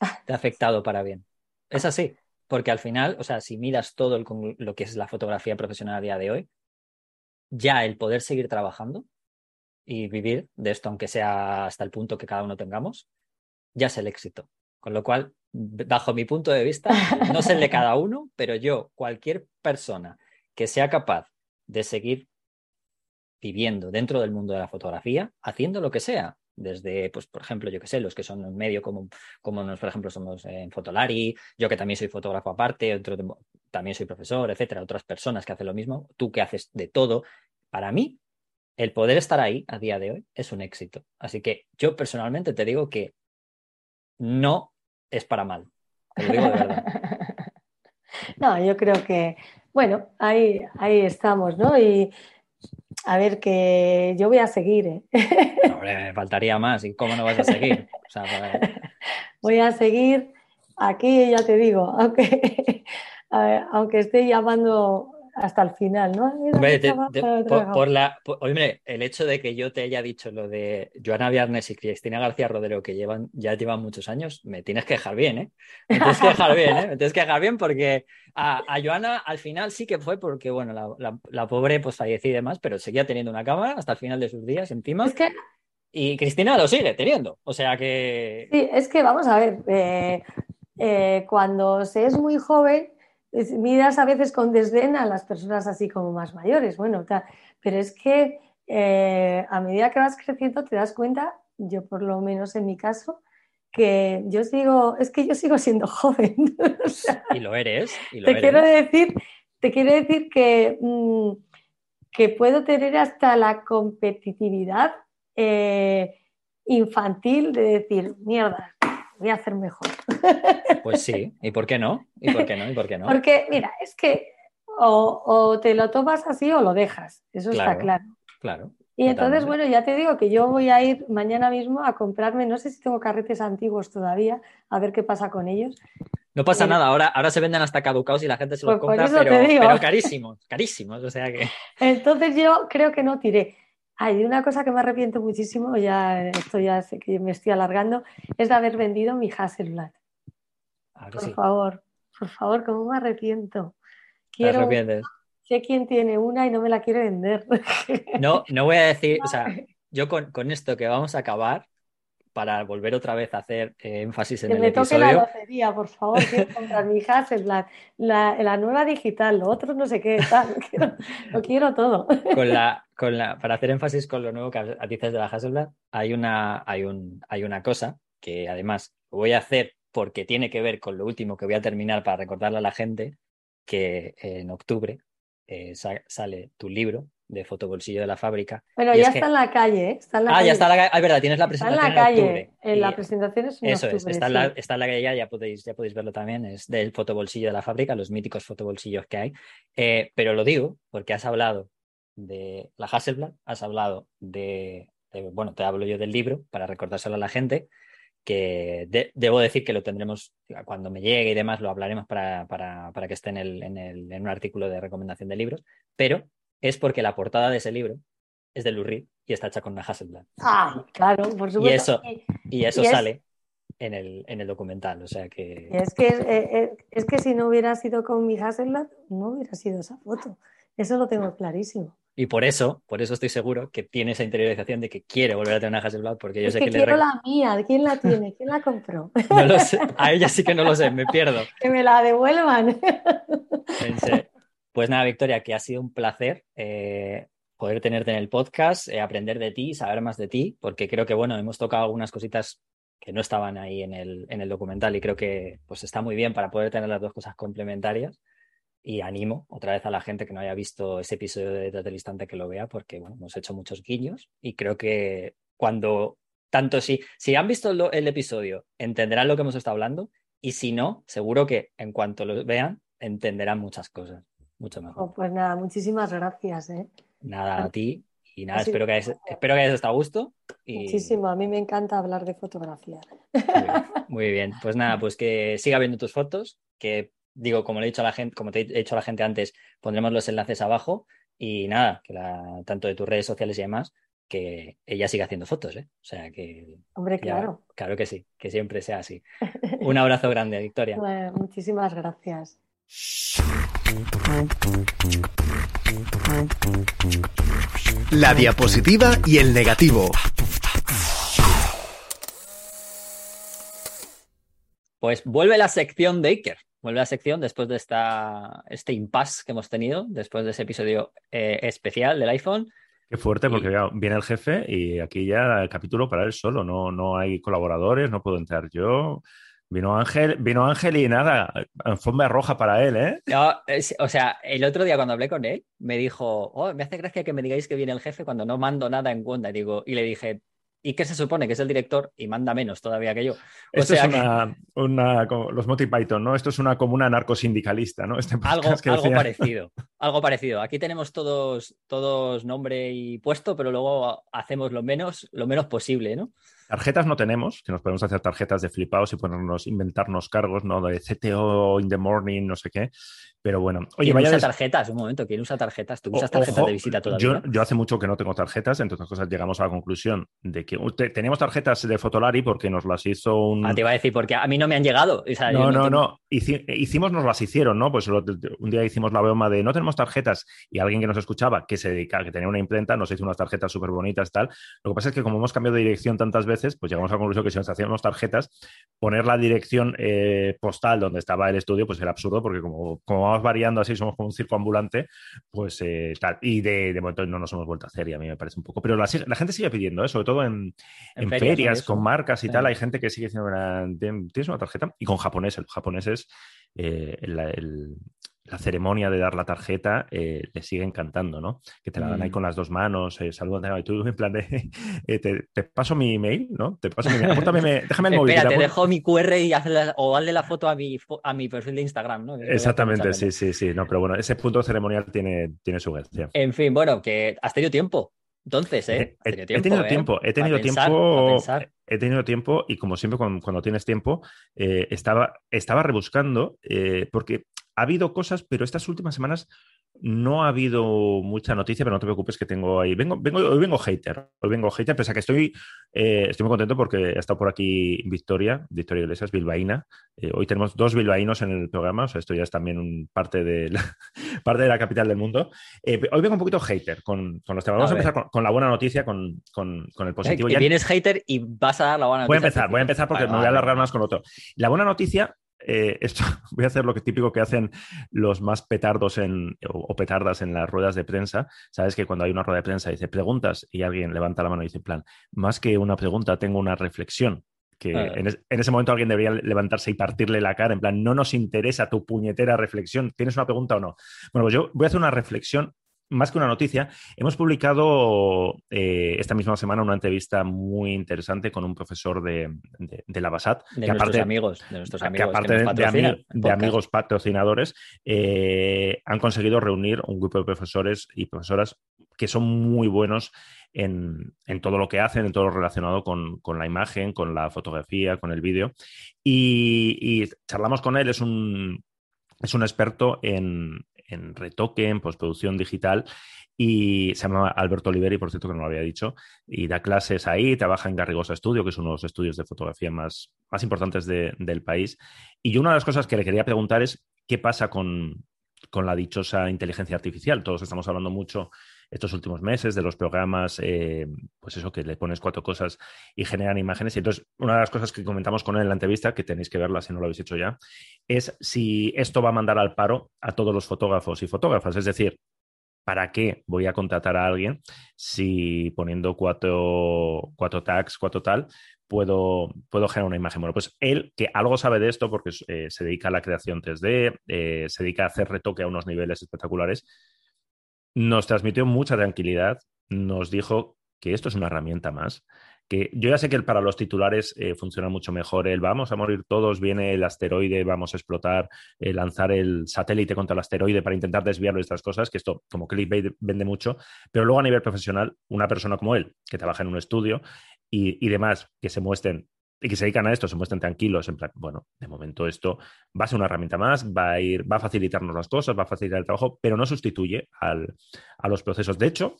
Te ha afectado para bien. Es así. Porque al final, o sea, si miras todo lo que es la fotografía profesional a día de hoy, ya el poder seguir trabajando y vivir de esto, aunque sea hasta el punto que cada uno tengamos, ya es el éxito. Con lo cual, bajo mi punto de vista, no sé el de cada uno, pero yo, cualquier persona que sea capaz de seguir viviendo dentro del mundo de la fotografía, haciendo lo que sea, desde, pues, por ejemplo, yo que sé, los que son en medio como, como nos, por ejemplo, somos en Fotolari, yo que también soy fotógrafo aparte, otro, también soy profesor, etcétera, otras personas que hacen lo mismo, tú que haces de todo, para mí el poder estar ahí a día de hoy es un éxito. Así que yo personalmente te digo que no es para mal. Te lo digo de verdad. no, yo creo que, bueno, ahí, ahí estamos, ¿no? Y a ver, que yo voy a seguir. ¿eh? me faltaría más. ¿Y cómo no vas a seguir? Voy a seguir aquí, ya te digo, aunque, aunque esté llamando hasta el final, ¿no? por, la, hombre, el hecho de que yo te haya dicho lo de Joana Viernes y Cristina García Rodero, que llevan, ya llevan muchos años, me tienes que dejar bien, ¿eh? Me tienes que dejar bien, ¿eh? Me tienes que dejar bien porque a, Joana al final sí que fue porque, bueno, la, pobre pues falleció y demás, pero seguía teniendo una cámara hasta el final de sus días encima. Es que... Y Cristina lo sigue teniendo, o sea que... Sí, es que vamos a ver, eh, eh, cuando se es muy joven miras a veces con desdén a las personas así como más mayores, bueno, pero es que eh, a medida que vas creciendo te das cuenta, yo por lo menos en mi caso, que yo sigo, es que yo sigo siendo joven. y lo eres. te quiero decir, te quiero decir que, mm, que puedo tener hasta la competitividad eh, infantil de decir, mierda, voy a hacer mejor. Pues sí, ¿y por qué no? ¿Y por qué no? ¿Y por qué no? Porque, mira, es que o, te lo tomas así o lo dejas, eso está claro. Claro. Y entonces, bueno, ya te digo que yo voy a ir mañana mismo a comprarme, no sé si tengo carretes antiguos todavía, a ver qué pasa con ellos. No pasa nada, ahora, ahora se venden hasta caducados y la gente se los pues compra, pero, pero, carísimos, carísimos, o sea que... Entonces yo creo que no tiré. Hay una cosa que me arrepiento muchísimo, ya esto ya sé que me estoy alargando, es de haber vendido mi Hasselblad. por favor, por favor, ¿cómo me arrepiento? Quiero, sé quién tiene una y no me la quiere vender. No, no voy a decir, o sea, yo con, esto que vamos a acabar, para volver otra vez a hacer eh, énfasis en que el me episodio. toque la lotería, por favor, quiero comprar mi la, la nueva digital, lo otro no sé qué, tal, quiero- lo quiero todo. con la, con la, para hacer énfasis con lo nuevo que dices de la Hasselblad, hay una, hay, un, hay una cosa que además voy a hacer porque tiene que ver con lo último que voy a terminar para recordarle a la gente que en octubre eh, sa- sale tu libro de fotobolsillo de la fábrica. Bueno, Y ya es que- está en la calle, ¿eh? está en la Ah, calle. ya está la, ah, es verdad, tienes la Está en presentación la calle, en la presentación es en Eso es, octubre, está en, sí. la, está en la calle ya, ya podéis, ya podéis verlo también, es del fotobolsillo de la fábrica, los míticos fotobolsillos que hay. Eh, pero lo digo porque has hablado de la Hasselblad, has hablado de, de- bueno, te hablo yo del libro para recordárselo a la gente, que de- debo decir que lo tendremos, cuando me llegue y demás, lo hablaremos para, para, para que esté en, el, en, el, en un artículo de recomendación de libros, pero es porque la portada de ese libro es de Lou Reed y está hecha con una Hasselblad. Ah, claro, por supuesto. eso- Y- eso Y es- sale en el, en el documental, o sea que... es que, eh, eh, es que si no hubiera sido con mi Hasselblad, no hubiera sido esa foto. Eso lo tengo clarísimo. Y por eso, por eso estoy seguro que tiene esa interiorización de que quiere volver a tener una Hasselblad, porque yo Es sé que, quiero la mía. ¿Quién la tiene? ¿Quién la compró? no lo sé. A ella sí que no lo sé, me pierdo. que me la devuelvan. Pensé. Pues nada, Victoria, que ha sido un placer eh, poder tenerte en el podcast, eh, aprender de ti, saber más de ti, porque creo que, bueno, hemos tocado algunas cositas que no estaban ahí en el, en el documental y creo que pues está muy bien para poder tener las dos cosas complementarias. Y animo otra vez a la gente que no haya visto ese episodio de Detrás del Instante que lo vea, porque bueno, hemos hecho muchos guiños y creo que cuando, tanto si, si han visto el episodio, entenderán lo que hemos estado hablando y si no, seguro que en cuanto lo vean, entenderán muchas cosas, mucho mejor. Oh, pues nada, muchísimas gracias. ¿eh? Nada a ti y nada, espero que, hayas, espero que hayas estado a gusto. Y... Muchísimo. A mí me encanta hablar de fotografía. Muy bien, muy bien. Pues nada, pues que siga viendo tus fotos, que digo, como le he dicho a la gente, como te he dicho a la gente antes, pondremos los enlaces abajo y nada, que la, tanto de tus redes sociales y demás, que ella siga haciendo fotos, ¿eh? O sea que Hombre, ya- claro. claro que sí, que siempre sea así. Un abrazo grande, Victoria. Bueno, muchísimas gracias. La diapositiva y el negativo. Pues vuelve la sección de Iker. Vuelve la sección después de esta, este impasse que hemos tenido, después de ese episodio eh, especial del iPhone. Qué fuerte, porque ya viene el jefe y aquí ya el capítulo para él solo, no, no hay colaboradores, no puedo entrar yo. Vino Ángel, vino Ángel y nada, alfombra roja para él, ¿eh? No, es- o sea, el otro día cuando hablé con él, me dijo, oh, me hace gracia que me digáis que viene el jefe cuando no mando nada en Wanda. Y, digo, y le dije, ¿y qué se supone? Que es el director y manda menos todavía que yo. O Esto sea es que- una, una- los Monty Python, ¿no? Esto es una comuna narcosindicalista, ¿no? Este Algo, que algo decía- parecido, algo parecido. Aquí tenemos todos, todos nombre y puesto, pero luego hacemos lo menos, lo menos posible, ¿no? Tarjetas no tenemos, que nos podemos hacer tarjetas de flipados y ponernos, inventarnos cargos, ¿no? De CTO in the morning, no sé qué. Pero bueno, oye, ¿Quién vaya usa des- tarjetas? Un momento, ¿quién usa tarjetas? ¿Tú usas tarjetas ojo, de visita todavía? Yo, yo hace mucho que no tengo tarjetas, cosas llegamos a la conclusión de que uh, te- teníamos tarjetas de Fotolari porque nos las hizo un... Ah, te iba a decir, porque a mí no me han llegado. O sea, yo No, no, tengo- no. Hici- hicimos, nos las hicieron, ¿no? Pues lo- un día hicimos la broma de no tenemos tarjetas y alguien que nos escuchaba, que se dedicaba, que tenía una imprenta, nos hizo unas tarjetas súper bonitas, tal. Lo que pasa es que como hemos cambiado de dirección tantas veces, pues llegamos a la conclusión que si nos hacíamos tarjetas, poner la dirección eh, postal donde estaba el estudio, pues era absurdo, porque como, como vamos variando así, somos como un circo ambulante, pues eh, tal. Y de, de momento no nos hemos vuelto a hacer y a mí me parece un poco. Pero la, gente sigue pidiendo, ¿eh? sobre todo en, En en ferias, con marcas y Sí. tal, hay gente que sigue diciendo, "Mira, ¿tien- ¿tienes una tarjeta? Y con japoneses, los japoneses, eh, el- la ceremonia de dar la tarjeta eh, les sigue encantando, ¿no? Que te la dan ahí Mm. con las dos manos, eh, saludan, y tú en plan de, eh, te, te paso mi email, ¿no? Te paso mi email, apúntame, me- déjame el móvil. Espera, te te apunto". dejo mi QR y hazle, o hazle la foto a mi, a mi perfil de Instagram, ¿no? Que Exactamente, sí, sí, sí, no, pero bueno, ese punto ceremonial tiene, tiene su gracia. En fin, bueno, que has tenido tiempo. Entonces, ¿eh? He, Has he tenido ¿eh? tiempo, he tenido pensar, tiempo, pa' pensar. he tenido tiempo y como siempre cuando, cuando tienes tiempo, estaba, estaba rebuscando porque ha habido cosas, pero estas últimas semanas no ha habido mucha noticia, pero no te preocupes que tengo ahí. Vengo, vengo, hoy vengo hater. Hoy vengo hater, pese a que estoy, eh, estoy muy contento porque ha estado por aquí Victoria, Victoria Iglesias, bilbaína. Eh, hoy tenemos dos bilbaínos en el programa, o sea, esto ya es también parte de la, parte de la capital del mundo. Eh, hoy vengo un poquito hater con, con los temas. Vamos a, empezar con, la buena noticia, con, con el positivo. Que vienes hater y vas a dar la buena noticia. Voy a empezar, voy a empezar porque me voy a alargar más con otro. La buena noticia eh, esto, voy a hacer lo que típico que hacen los más petardos en, o, petardas en las ruedas de prensa. Sabes que cuando hay una rueda de prensa dice preguntas y alguien levanta la mano y dice, plan, más que una pregunta, tengo una reflexión. Que en, ese momento alguien debería levantarse y partirle la cara, en plan, no nos interesa tu puñetera reflexión, ¿tienes una pregunta o no? Bueno, pues yo voy a hacer una reflexión más que una noticia, hemos publicado eh, esta misma semana una entrevista muy interesante con un profesor de, la BASAT. De nuestros amigos, de nuestros amigos. Que aparte de, amigos patrocinadores, eh, han conseguido reunir un grupo de profesores y profesoras que son muy buenos en, todo lo que hacen, en todo lo relacionado con, la imagen, con la fotografía, con el vídeo. y charlamos con él, es un, es un experto en, en retoque, en postproducción digital y se llama Alberto Oliveri, por cierto que no lo había dicho, y da clases ahí, trabaja en Garrigosa Studio, que es uno de los estudios de fotografía más, más importantes del país. Y yo una de las cosas que le quería preguntar es qué pasa con, con la dichosa inteligencia artificial. Todos estamos hablando mucho estos últimos meses, de los programas, eh, pues eso, que le pones cuatro cosas y generan imágenes. Y entonces, una de las cosas que comentamos con él en la entrevista, que tenéis que verla si no lo habéis hecho ya, es si esto va a mandar al paro a todos los fotógrafos y fotógrafas. Es decir, ¿para qué voy a contratar a alguien si poniendo cuatro, cuatro tags, cuatro tal, puedo, puedo generar una imagen? Bueno, pues él, que algo sabe de esto porque eh, se dedica a la creación 3D, eh, se dedica a hacer retoque a unos niveles espectaculares, nos transmitió mucha tranquilidad, nos dijo que esto es una herramienta más, que yo ya sé que para los titulares eh, funciona mucho mejor el vamos a morir todos, viene el asteroide, vamos a explotar, eh, lanzar el satélite contra el asteroide para intentar desviarlo de estas cosas, que esto como clickbait vende mucho, pero luego a nivel profesional, una persona como él, que trabaja en un estudio y, y demás, que se muestren y que se dedican a esto se muestran tranquilos, en plan, bueno, de momento esto va a ser una herramienta más, va a ir, va a facilitarnos las cosas, va a facilitar el trabajo, pero no sustituye a los procesos. De hecho,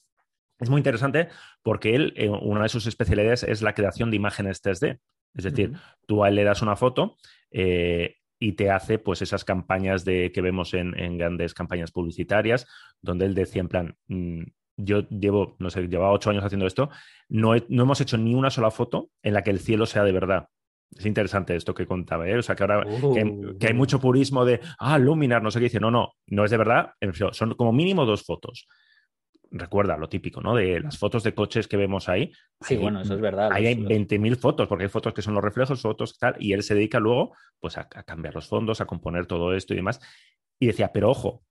es muy interesante porque él, eh, una de sus especialidades es la creación de imágenes 3D. Es decir, tú a él le das una foto eh, y te hace pues esas campañas de, que vemos en, grandes campañas publicitarias, donde él decía en plan, mm, yo llevo, no sé, llevaba ocho años haciendo esto, no, no, hemos hecho ni una sola foto en la que el cielo sea de verdad. Es interesante esto que contaba, ¿eh? O sea, que ahora que, hay uh. mucho purismo de, ah, Luminar, no sé qué dice. No, no, no es de verdad. Son como mínimo dos fotos. Recuerda lo típico, ¿no? De las fotos de coches que vemos ahí. Sí, bueno, eso es verdad. Ahí hay 20.000 fotos, porque hay fotos que son los reflejos, fotos tal, y él se dedica luego pues a cambiar los fondos, a componer todo esto y demás. Y decía, pero ojo,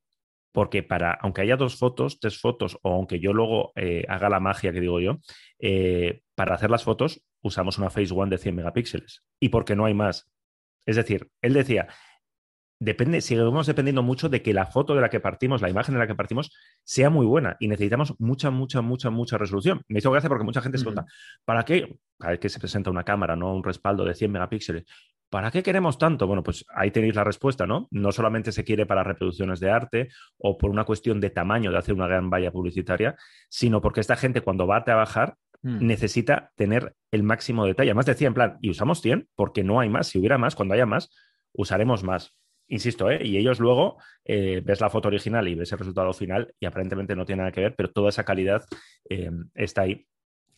porque para, aunque haya dos fotos, tres fotos, o aunque yo luego eh, haga la magia que digo yo, eh, para hacer las fotos usamos una Phase One de 100 megapíxeles. Y porque no hay más. Es decir, él decía, depende, seguimos dependiendo mucho de que la foto de la que partimos, la imagen de la que partimos, sea muy buena y necesitamos mucha, mucha, mucha, mucha resolución. Me hizo gracia porque mucha gente se pregunta, ¿para qué? Cada vez que se presenta una cámara, ¿no? Un respaldo de 100 megapíxeles. ¿Para qué queremos tanto? Bueno, pues ahí tenéis la respuesta, ¿no? No solamente se quiere para reproducciones de arte o por una cuestión de tamaño de hacer una gran valla publicitaria, sino porque esta gente cuando va a trabajar hmm. necesita tener el máximo detalle. Además decía en plan, y usamos 100 porque no hay más. Si hubiera más, cuando haya más, usaremos más. Insisto, ¿eh? y ellos luego eh, ves la foto original y ves el resultado final y aparentemente no tiene nada que ver, pero toda esa calidad eh, está ahí.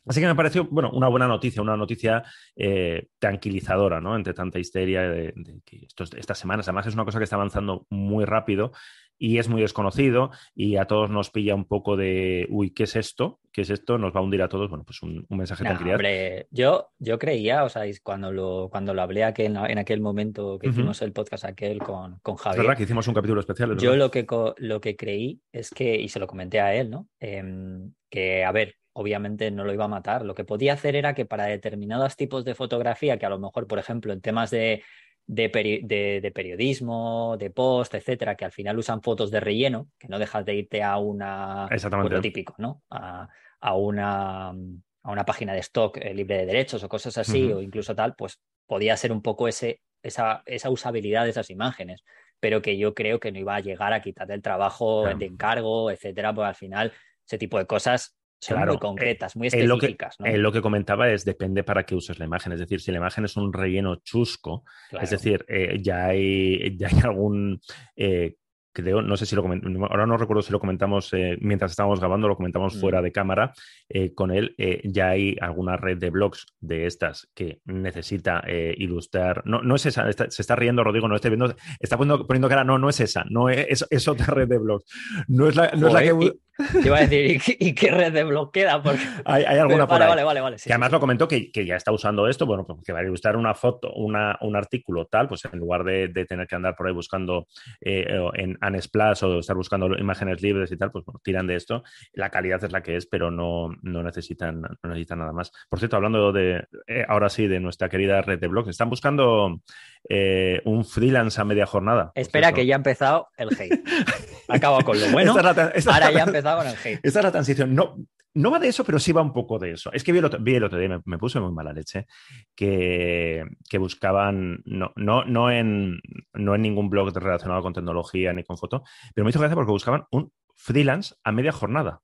Así que me pareció, bueno, una buena noticia, una noticia eh, tranquilizadora, ¿no? Entre tanta histeria de, que estas semanas, además es una cosa que está avanzando muy rápido y es muy desconocido y a todos nos pilla un poco de, uy, ¿qué es esto? ¿Qué es esto? Nos va a hundir a todos. Bueno, pues un, mensaje de tranquilidad. Hombre, yo, yo creía, o sea, cuando lo, cuando lo hablé aquel, en aquel momento que hicimos el podcast aquel con, con Javier. Es verdad que hicimos un capítulo especial. Yo lo que, lo que creí es que, y se lo comenté a él, ¿no? Em, que, a ver, obviamente no lo iba a matar. Lo que podía hacer era que para determinados tipos de fotografía, que a lo mejor, por ejemplo, en temas de, de, periodismo, de post, etcétera, que al final usan fotos de relleno, que no dejas de irte a una foto típico, ¿no? A, una, a una página de stock eh, libre de derechos o cosas así, o incluso tal, pues podía ser un poco ese, esa, esa usabilidad de esas imágenes pero que yo creo que no iba a llegar a quitarte el trabajo de encargo, etcétera, porque al final ese tipo de cosas son muy concretas, muy específicas. Lo que, lo que comentaba es depende para qué uses la imagen. Es decir, si la imagen es un relleno chusco, es decir, eh, ya, hay, ya hay algún eh, creo, no sé si lo comentamos, ahora no recuerdo si lo comentamos eh, mientras estábamos grabando, lo comentamos fuera mm. de cámara eh, con él. Eh, ya hay alguna red de blogs de estas que necesita ilustrar. No, no es esa, se está riendo Rodrigo, no estoy viendo, está poniendo, poniendo cara, no, no es esa, no es, es, otra red de blogs. No es la, no es la que. Te iba a decir, ¿y, qué red de blog queda? Porque... Hay, alguna por vale, Vale, vale, que además lo comentó que, ya está usando esto, bueno, pues que va a ilustrar una foto, una, un artículo tal, pues en lugar de, tener que andar por ahí buscando eh, en Unsplash o estar buscando imágenes libres y tal, pues bueno, tiran de esto. La calidad es la que es, pero no, no, necesitan, no necesitan nada más. Por cierto, hablando de, eh, ahora sí, de nuestra querida red de blogs, están buscando eh, un freelance a media jornada. Espera, que ya ha empezado el hate. Acaba con lo bueno. ahora ya ha empezado con el hate. Esta es la transición. No, no va de eso, pero sí va un poco de eso. Es que vi el otro, día, me, puse muy mala leche, que, buscaban, no, no, no, en, no en ningún blog relacionado con tecnología ni con foto, pero me hizo gracia porque buscaban un freelance a media jornada.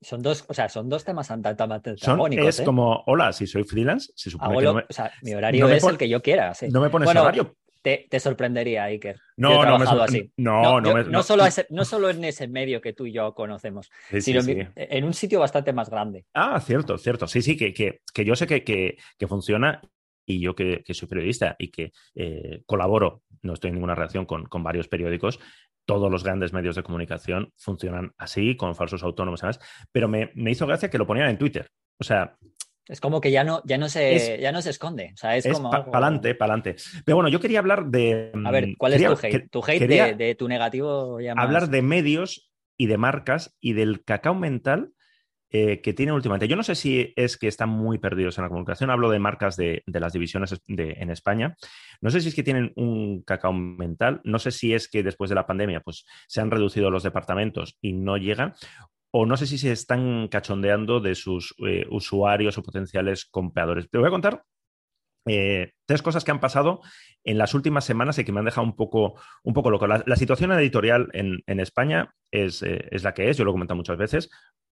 Son dos, o sea, son dos temas antagónicos. Es ¿eh? como, hola, si soy freelance, si supone que o sea, mi horario es el que yo quiera. No me pones horario. Te, te, sorprendería, Iker. No, no, me así. no, no, no, solo no solo en ese medio que tú y yo conocemos, sino En, un sitio bastante más grande. Ah, cierto, cierto. Sí, sí, que, que, que yo sé que, que, funciona y yo que, soy periodista y que eh, colaboro, no estoy en ninguna relación con, con, varios periódicos, todos los grandes medios de comunicación funcionan así, con falsos autónomos y demás, pero me, hizo gracia que lo ponían en Twitter. O sea, es como que ya no, ya no, se, ya no se esconde. O sea, es, como. Para adelante, para adelante. Pero bueno, yo quería hablar de. A ver, ¿cuál es tu hate? tu hate de, tu negativo. Hablar de medios y de marcas y del cacao mental eh, que tienen últimamente. Yo no sé si es que están muy perdidos en la comunicación. Hablo de marcas de, las divisiones en España. No sé si es que tienen un cacao mental. No sé si es que después de la pandemia pues, se han reducido los departamentos y no llegan. O no sé si se están cachondeando de sus eh, usuarios o potenciales compradores. Te voy a contar eh, tres cosas que han pasado en las últimas semanas y que me han dejado un poco, un poco loco. La, situación editorial en, España es, es, la que es, yo lo he comentado muchas veces.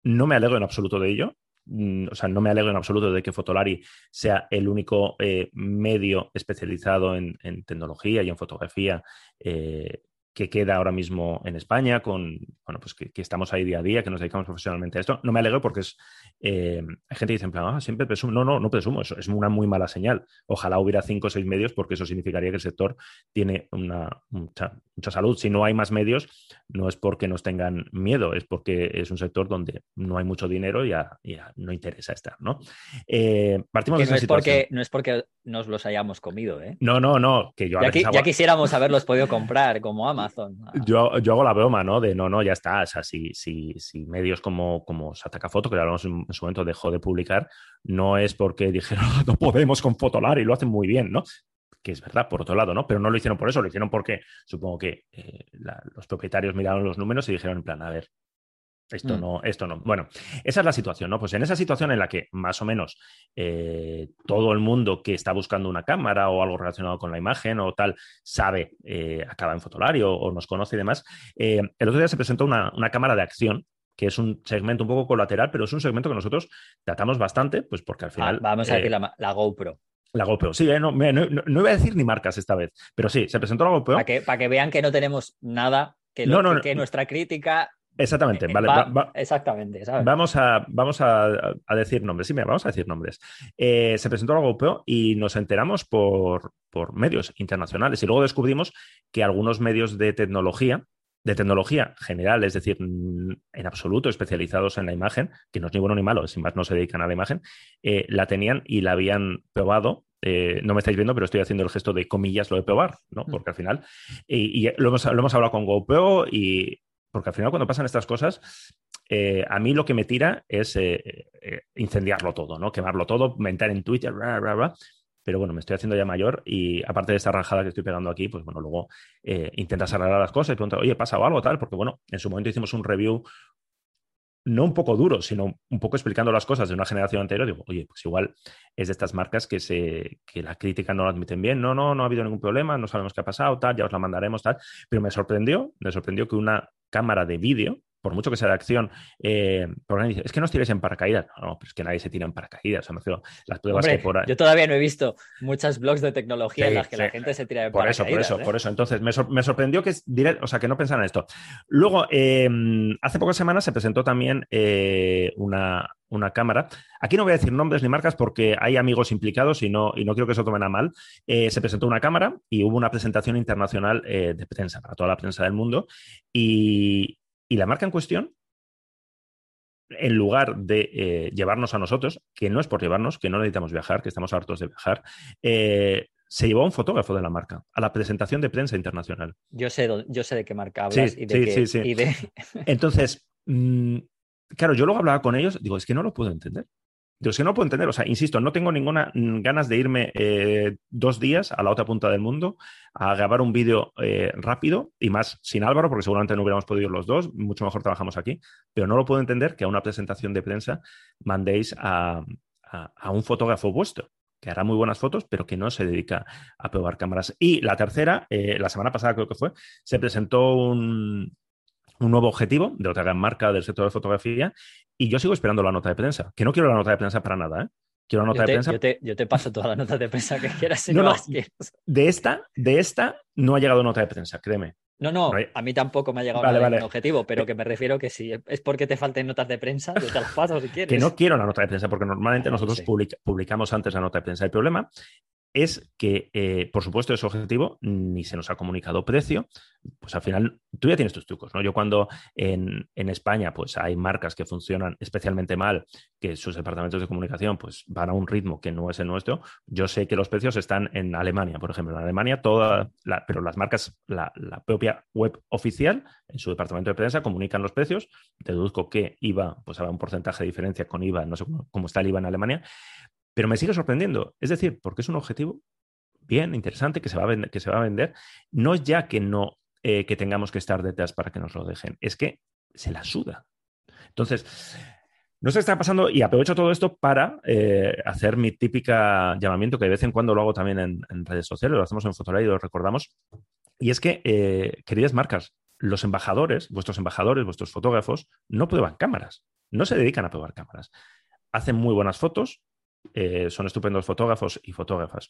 No me alegro en absoluto de ello. Mm, o sea, no me alegro en absoluto de que Fotolari sea el único eh, medio especializado en, tecnología y en fotografía eh, que queda ahora mismo en España, con, bueno, pues que, estamos ahí día a día, que nos dedicamos profesionalmente a esto. No me alegro porque es, eh, hay gente que dice, en plan, ah, siempre presumo. No, no, no presumo, eso es una muy mala señal. Ojalá hubiera cinco o seis medios porque eso significaría que el sector tiene una, mucha, mucha salud. Si no hay más medios, no es porque nos tengan miedo, es porque es un sector donde no hay mucho dinero y ya, no interesa estar, ¿no? Eh, partimos de no es porque No es porque nos los hayamos comido, ¿eh? No, no, no, que yo ya, ya quisiéramos haberlos podido comprar como Amazon. Yo, yo hago la broma, ¿no? De no, no, ya está. O sea, si, si, si medios como, como Sataka Foto, que hablamos en, su momento, dejó de publicar, no es porque dijeron no podemos con Fotolar y lo hacen muy bien, ¿no? que es verdad, por otro lado, ¿no? Pero no lo hicieron por eso, lo hicieron porque supongo que eh, los propietarios miraron los números y dijeron en plan, a ver, esto mm. no, esto no. Bueno, esa es la situación, ¿no? Pues en esa situación en la que más o menos eh, todo el mundo que está buscando una cámara o algo relacionado con la imagen o tal sabe, eh, acaba en Fotolario o, nos conoce y demás, eh, el otro día se presentó una, cámara de acción que es un segmento un poco colateral, pero es un segmento que nosotros tratamos bastante, pues porque al ah, final... vamos a decir la, GoPro. La GoPro, sí, no, no, no, iba a decir ni marcas esta vez, pero sí, se presentó la GoPro. Para que, para que vean que no tenemos nada, que, que nuestra crítica Exactamente, eh, vale. exactamente, Vamos, a, vamos a, decir nombres. Sí, mira, vamos a decir nombres. Eh, se presentó la GoPro y nos enteramos por, por, medios internacionales y luego descubrimos que algunos medios de tecnología, de tecnología general, es decir, en absoluto especializados en la imagen, que no es ni bueno ni malo, sin más no se dedican a la imagen, eh, la tenían y la habían probado no me estáis viendo, pero estoy haciendo el gesto de comillas, lo de probar, ¿no? Mm. Porque al final, y, lo, hemos, lo, hemos, hablado con GoPro y porque al final cuando pasan estas cosas, eh, a mí lo que me tira es eh, eh, incendiarlo todo, ¿no? Quemarlo todo, mentar en Twitter, bla, bla, bla. Pero bueno, me estoy haciendo ya mayor y aparte de esta rajada que estoy pegando aquí, pues bueno, luego intentas arreglar las cosas y preguntas, oye, ¿pasa algo tal? Porque bueno, en su momento hicimos un review no un poco duro, sino un poco explicando las cosas de una generación anterior, digo, oye, pues igual es de estas marcas que, se, que la crítica no la admiten bien, no, no, no ha habido ningún problema, no sabemos qué ha pasado, tal, ya os la mandaremos, tal, pero me sorprendió, me sorprendió que una cámara de vídeo, por mucho que sea de acción, eh, por dice, es que no os tiréis en paracaídas. No, pero es que nadie se tira en paracaídas. O sea, las pruebas que por ahí... Yo todavía no he visto muchos blogs de tecnología en las que la gente se tira en por paracaídas. Por eso, por eso, ¿eh? por eso. Entonces, me, sorprendió que, o sea, que no pensaran esto. Luego, em, hace pocas semanas se presentó también eh, una, una cámara. Aquí no voy a decir nombres ni marcas porque hay amigos implicados y no, y no quiero que eso tomen a mal. se presentó una cámara y hubo una presentación internacional de prensa para toda la prensa del mundo. Y, y la marca en cuestión en lugar de eh, llevarnos a nosotros, que no es por llevarnos, que no necesitamos viajar, que estamos hartos de viajar, eh, se llevó a un fotógrafo de la marca a la presentación de prensa internacional. Yo sé, yo sé de qué marca hablas y de sí, sí, sí. Entonces, mm, claro, yo luego hablaba con ellos, digo, es que no lo puedo entender. Es que no puedo entender, o sea, insisto, no tengo ninguna mm, ganas de irme eh, dos días a la otra punta del mundo a grabar un vídeo eh, rápido y más sin Álvaro, porque seguramente no hubiéramos podido ir los dos, mucho mejor trabajamos aquí, pero no lo puedo entender que a una presentación de prensa mandéis a, un fotógrafo vuestro que hará muy buenas fotos, pero que no se dedica a probar cámaras. Y la tercera, eh, la semana pasada creo que fue, se presentó un, un nuevo objetivo de otra gran marca del sector de fotografía y yo sigo esperando la nota de prensa, que no quiero la nota de prensa para nada, ¿eh? Quiero nota de prensa. Yo te, paso toda la nota de prensa que quieras. no, no, de esta, de esta no ha llegado nota de prensa, créeme. No, no, a mí tampoco me ha llegado vale, objetivo, pero que me refiero que si es porque te falten notas de prensa, yo te las paso si quieres. Que no quiero la nota de prensa, porque normalmente ah, nosotros publicamos antes la nota de prensa. El problema es que, eh, por supuesto, ese objetivo ni se nos ha comunicado precio, pues al final tú ya tienes tus trucos, ¿no? Yo cuando en, España pues hay marcas que funcionan especialmente mal, que sus departamentos de comunicación pues van a un ritmo que no es el nuestro, yo sé que los precios están en Alemania, por ejemplo, en Alemania toda, pero las marcas, la, propia web oficial en su departamento de prensa comunican los precios, deduzco que IVA, pues habrá un porcentaje de diferencia con IVA, no sé cómo está el IVA en Alemania, pero me sigue sorprendiendo. Es decir, porque es un objetivo bien interesante que se va a vender, se. No es ya que no eh, que tengamos que estar detrás para que nos lo dejen, es que se la suda. Entonces, no sé qué está pasando y aprovecho todo esto para eh, hacer mi típica llamamiento que de vez en cuando lo hago también en, redes sociales, lo hacemos en Fotolay y lo recordamos. Y es que, eh, queridas marcas, los embajadores, vuestros embajadores, vuestros fotógrafos, no prueban cámaras, no se dedican a probar cámaras. Hacen muy buenas fotos, eh, son estupendos fotógrafos y fotógrafas.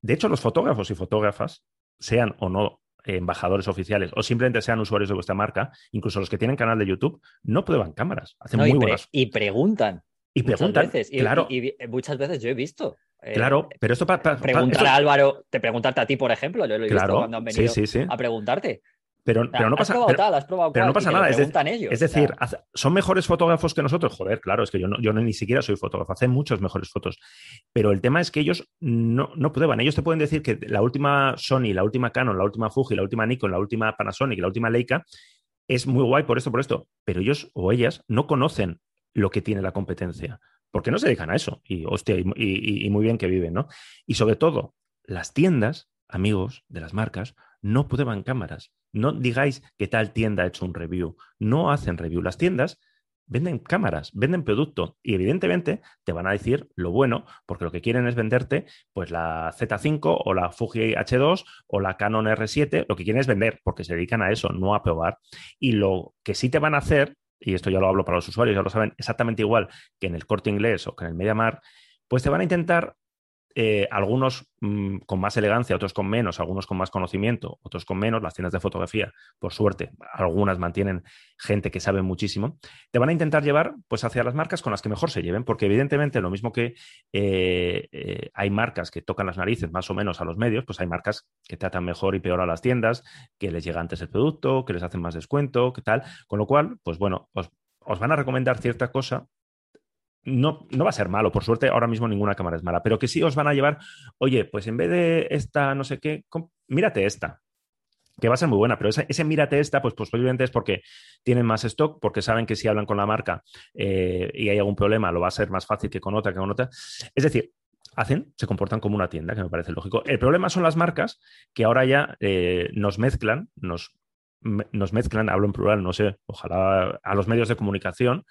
De hecho, los fotógrafos y fotógrafas, sean o no embajadores oficiales o simplemente sean usuarios de vuestra marca, incluso los que tienen canal de YouTube, no prueban cámaras. Hacen muy y, buenas... y preguntan. Y preguntan. Veces. claro. Y, muchas veces yo he visto. Eh, claro, pero esto para. preguntar a Álvaro, te preguntarte a ti, por ejemplo, yo lo he visto cuando han venido a preguntarte. Pero, pero, no pasa, pero, no pasa nada. Es, es, decir, ¿son mejores fotógrafos que nosotros? Joder, claro, es que yo, no, yo ni siquiera soy fotógrafo, hacen muchas mejores fotos. Pero el tema es que ellos no, no prueban. Ellos te pueden decir que la última Sony, la última Canon, la última Fuji, la última Nikon, la última Panasonic, la última Leica es muy guay por esto, por esto. Pero ellos o ellas no conocen lo que tiene la competencia. Porque no se dedican a eso. Y hostia, y muy bien que viven, ¿no? Y sobre todo, las tiendas, amigos de las marcas, no prueban cámaras. No digáis que tal tienda ha hecho un review. No hacen review. Las tiendas venden cámaras, venden producto y evidentemente te van a decir lo bueno, porque lo que quieren es venderte pues la Z5 o la Fuji H2 o la Canon R7, lo que quieren es vender, porque se dedican a eso, no a probar. Y lo que sí te van a hacer, y esto ya lo hablo para los usuarios, ya lo saben exactamente igual que en el corte inglés o que en el MediaMar, pues te van a intentar eh, algunos mm, con más elegancia, otros con menos, algunos con más conocimiento, otros con menos, las tiendas de fotografía, por suerte, algunas mantienen gente que sabe muchísimo, te van a intentar llevar pues hacia las marcas con las que mejor se lleven, porque evidentemente lo mismo que eh, eh, hay marcas que tocan las narices más o menos a los medios, pues hay marcas que tratan mejor y peor a las tiendas, que les llega antes el producto, que les hacen más descuento, que tal, con lo cual, pues bueno, os, os van a recomendar cierta cosa no, no va a ser malo, por suerte ahora mismo ninguna cámara es mala, pero que sí os van a llevar, oye, pues en vez de esta no sé qué, mírate esta, que va a ser muy buena, pero ese, mírate esta, pues, posiblemente es porque tienen más stock, porque saben que si hablan con la marca eh, y hay algún problema, lo va a ser más fácil que con otra, que con otra. Es decir, hacen, se comportan como una tienda, que me parece lógico. El problema son las marcas que ahora ya eh, nos mezclan, nos, nos mezclan, hablo en plural, no sé, ojalá a los medios de comunicación,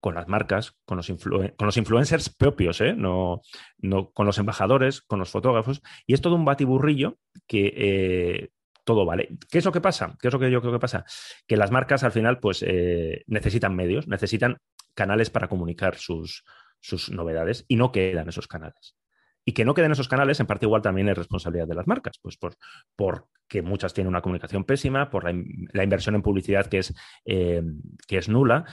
con las marcas, con los, con los influencers propios, ¿eh? no, no, con los embajadores, con los fotógrafos, y es todo un batiburrillo que eh, todo vale. ¿Qué es lo que pasa? ¿Qué es lo que yo creo que pasa? Que las marcas al final pues eh, necesitan medios, necesitan canales para comunicar sus, sus novedades y no quedan esos canales. Y que no queden esos canales, en parte igual también es responsabilidad de las marcas, pues por, porque muchas tienen una comunicación pésima, por la, inversión en publicidad que es, que es nula,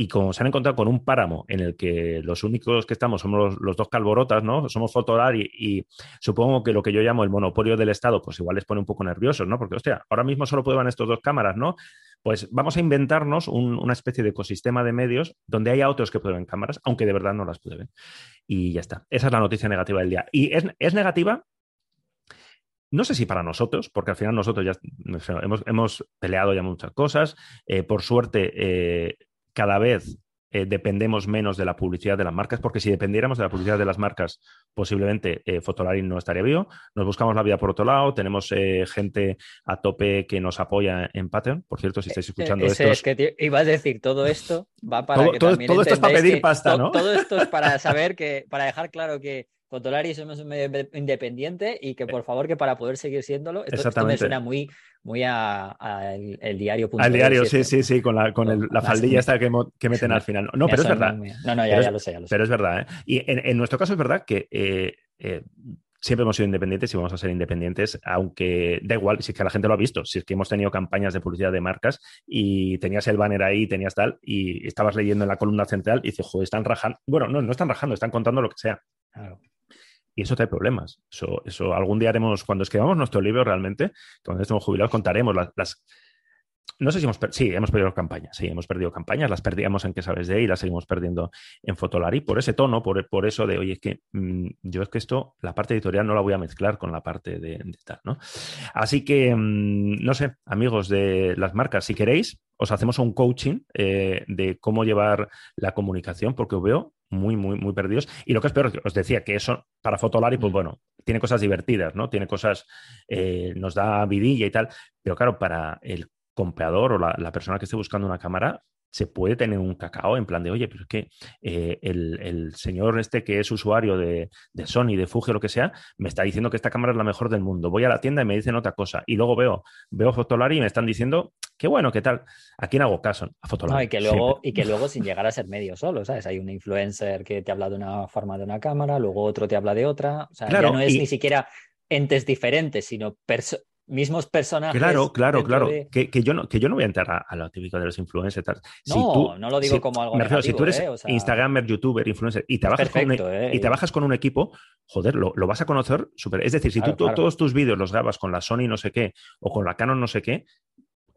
y como se han encontrado con un páramo en el que los únicos que estamos somos los, dos calborotas, ¿no? Somos Fotolar y, supongo que lo que yo llamo el monopolio del Estado, pues igual les pone un poco nerviosos, ¿no? Porque, hostia, ahora mismo solo pueden estos dos cámaras, ¿no? Pues vamos a inventarnos una especie de ecosistema de medios donde haya otros que prueben cámaras, aunque de verdad no las prueben. Y ya está. Esa es la noticia negativa del día. Y es, negativa no sé si para nosotros, porque al final nosotros ya hemos, peleado ya muchas cosas. Eh, por suerte, eh, cada vez eh, dependemos menos de la publicidad de las marcas, porque si dependiéramos de la publicidad de las marcas, posiblemente eh, Fotolari no estaría vivo. Nos buscamos la vida por otro lado, tenemos eh, gente a tope que nos apoya en Patreon. Por cierto, si estáis escuchando esto. Es que iba a decir, todo esto va para todo, que todo, todo esto es para pedir pasta, ¿no? Todo esto es para saber que, para dejar claro que Fotolari somos un medio independiente y que por favor que para poder seguir siéndolo, esto, me suena muy, muy a, el, diario. Al diario, sí, sí, sí, con la, con la faldilla esta que, que meten al final. No, pero es verdad. No, no, ya, lo sé, ya lo sé. Pero es verdad, ¿eh? Y en, en, nuestro caso es verdad que eh, eh, siempre hemos sido independientes y vamos a ser independientes, aunque da igual, si es que la gente lo ha visto, si es que hemos tenido campañas de publicidad de marcas y tenías el banner ahí, tenías tal, y estabas leyendo en la columna central y dices, joder, están rajando. Bueno, no, no están rajando, están contando lo que sea. Claro. Y eso trae problemas. Eso, eso algún día haremos, cuando escribamos nuestro libro realmente, cuando estemos jubilados, contaremos las, no sé si hemos sí, hemos perdido campañas, sí, hemos perdido campañas, las perdíamos en que sabes de y las seguimos perdiendo en Fotolari por ese tono, por, por eso de, oye, es que mm, yo es que esto, la parte editorial no la voy a mezclar con la parte de, tal, ¿no? Así que, mm, no sé, amigos de las marcas, si queréis, os hacemos un coaching eh, de cómo llevar la comunicación, porque os veo muy, muy, muy perdidos. Y lo que es peor, os decía que eso para Fotolari, pues mm. bueno, tiene cosas divertidas, ¿no? Tiene cosas, eh, nos da vidilla y tal, pero claro, para el comprador o la, persona que esté buscando una cámara, se puede tener un cacao en plan de, oye, pero es que eh, el, señor este que es usuario de, de, Sony, de Fuji o lo que sea, me está diciendo que esta cámara es la mejor del mundo. Voy a la tienda y me dicen otra cosa. Y luego veo, veo Fotolari y me están diciendo, qué bueno, qué tal. ¿A quién hago caso? A Fotolari. y, que luego, y que luego sin llegar a ser medio solo, ¿sabes? Hay un influencer que te habla de una forma de una cámara, luego otro te habla de otra. O sea, ya no es ni siquiera entes diferentes, sino mismos personajes. Claro, claro, claro. Que, yo no, que yo no voy a entrar a, lo típico de los influencers. no, no lo digo como algo negativo, Si tú eres ¿eh? Instagramer, youtuber, influencer y trabajas, con, un, e, y ¿eh? trabajas con un equipo, joder, lo, vas a conocer súper. Es decir, si tú todos tus vídeos los grabas con la Sony no sé qué o con la Canon no sé qué,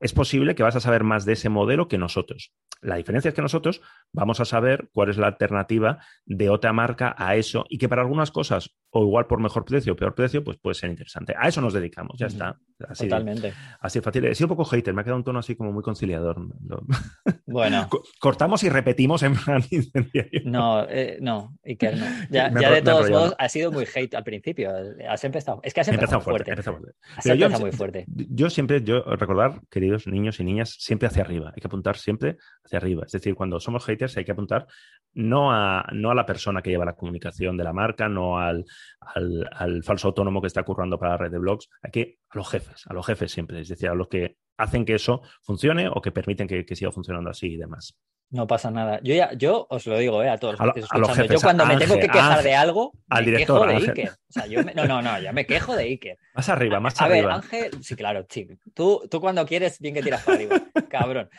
es posible que vas a saber más de ese modelo que nosotros. La diferencia es que nosotros vamos a saber cuál es la alternativa de otra marca a eso y que para algunas cosas, o igual por mejor precio o peor precio, pues puede ser interesante. A eso nos dedicamos, ya está. Así, Totalmente. Así fácil. He sido un poco hater, me ha quedado un tono así como muy conciliador. Bueno. Cortamos y repetimos en plan No, eh, no, Iker, no. Ya, de todos modos, ha sido muy hate al principio. Has empezado. Es que has empezado, fuerte. Empezado fuerte. Has empezado muy fuerte. Yo siempre, yo recordar, niños y niñas, siempre hacia arriba. Hay que apuntar siempre hacia arriba. Es decir, cuando somos haters hay que apuntar no a, no a la persona que lleva la comunicación de la marca, no al, al, falso autónomo que está currando para la red de blogs, hay que a los jefes, a los jefes siempre, es decir, a los que hacen que eso funcione o que permiten que, siga funcionando así y demás. No pasa nada. Yo ya, yo os lo digo, eh, a todos los que escuchando. yo cuando me tengo que quejar de algo, al me director, quejo de Iker. O sea, yo no, no, no, ya me quejo de Iker. Más arriba, más a arriba. A ver, Ángel, sí, claro, sí. Tú, tú cuando quieres, bien que tiras para arriba, cabrón.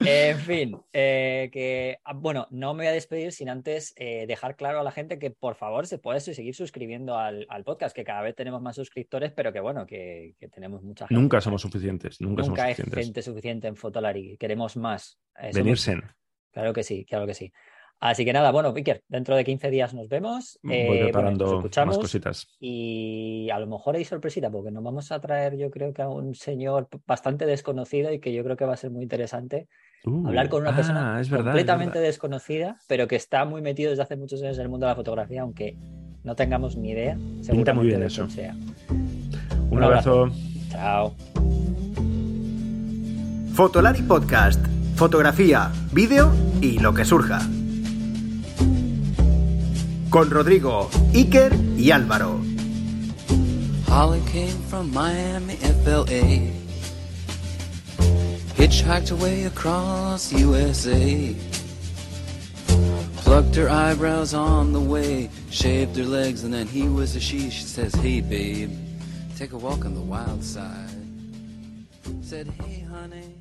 en fin, eh, que ah, bueno, no me voy a despedir sin antes eh, dejar claro a la gente que por favor se puede seguir suscribiendo al, podcast, que cada vez tenemos más suscriptores, pero que bueno, que, tenemos mucha gente. Nunca somos suficientes, nunca, somos hay gente suficiente en Fotolari, queremos más. Venirse. Claro que sí, claro que sí. Así que nada, bueno, Iker, dentro de 15 días nos vemos. Voy eh, preparando más cositas. Y a lo mejor hay sorpresita, porque nos vamos a traer, yo creo que a un señor bastante desconocido y que yo creo que va a ser muy interesante. Uh, hablar con una persona ah, completamente desconocida, pero que está muy metido desde hace muchos años en el mundo de la fotografía, aunque no tengamos ni idea. Pinta muy bien eso. Sea. Un, abrazo. Chao. Fotolari Podcast. Fotografía, vídeo y lo que surja. con Rodrigo, Iker y Álvaro. Holly came from Miami, FLA. Hitchhiked away across USA. Plucked her eyebrows on the way, shaved her legs, and then he was a she. She says, Hey, babe, take a walk on the wild side. Said, Hey, honey.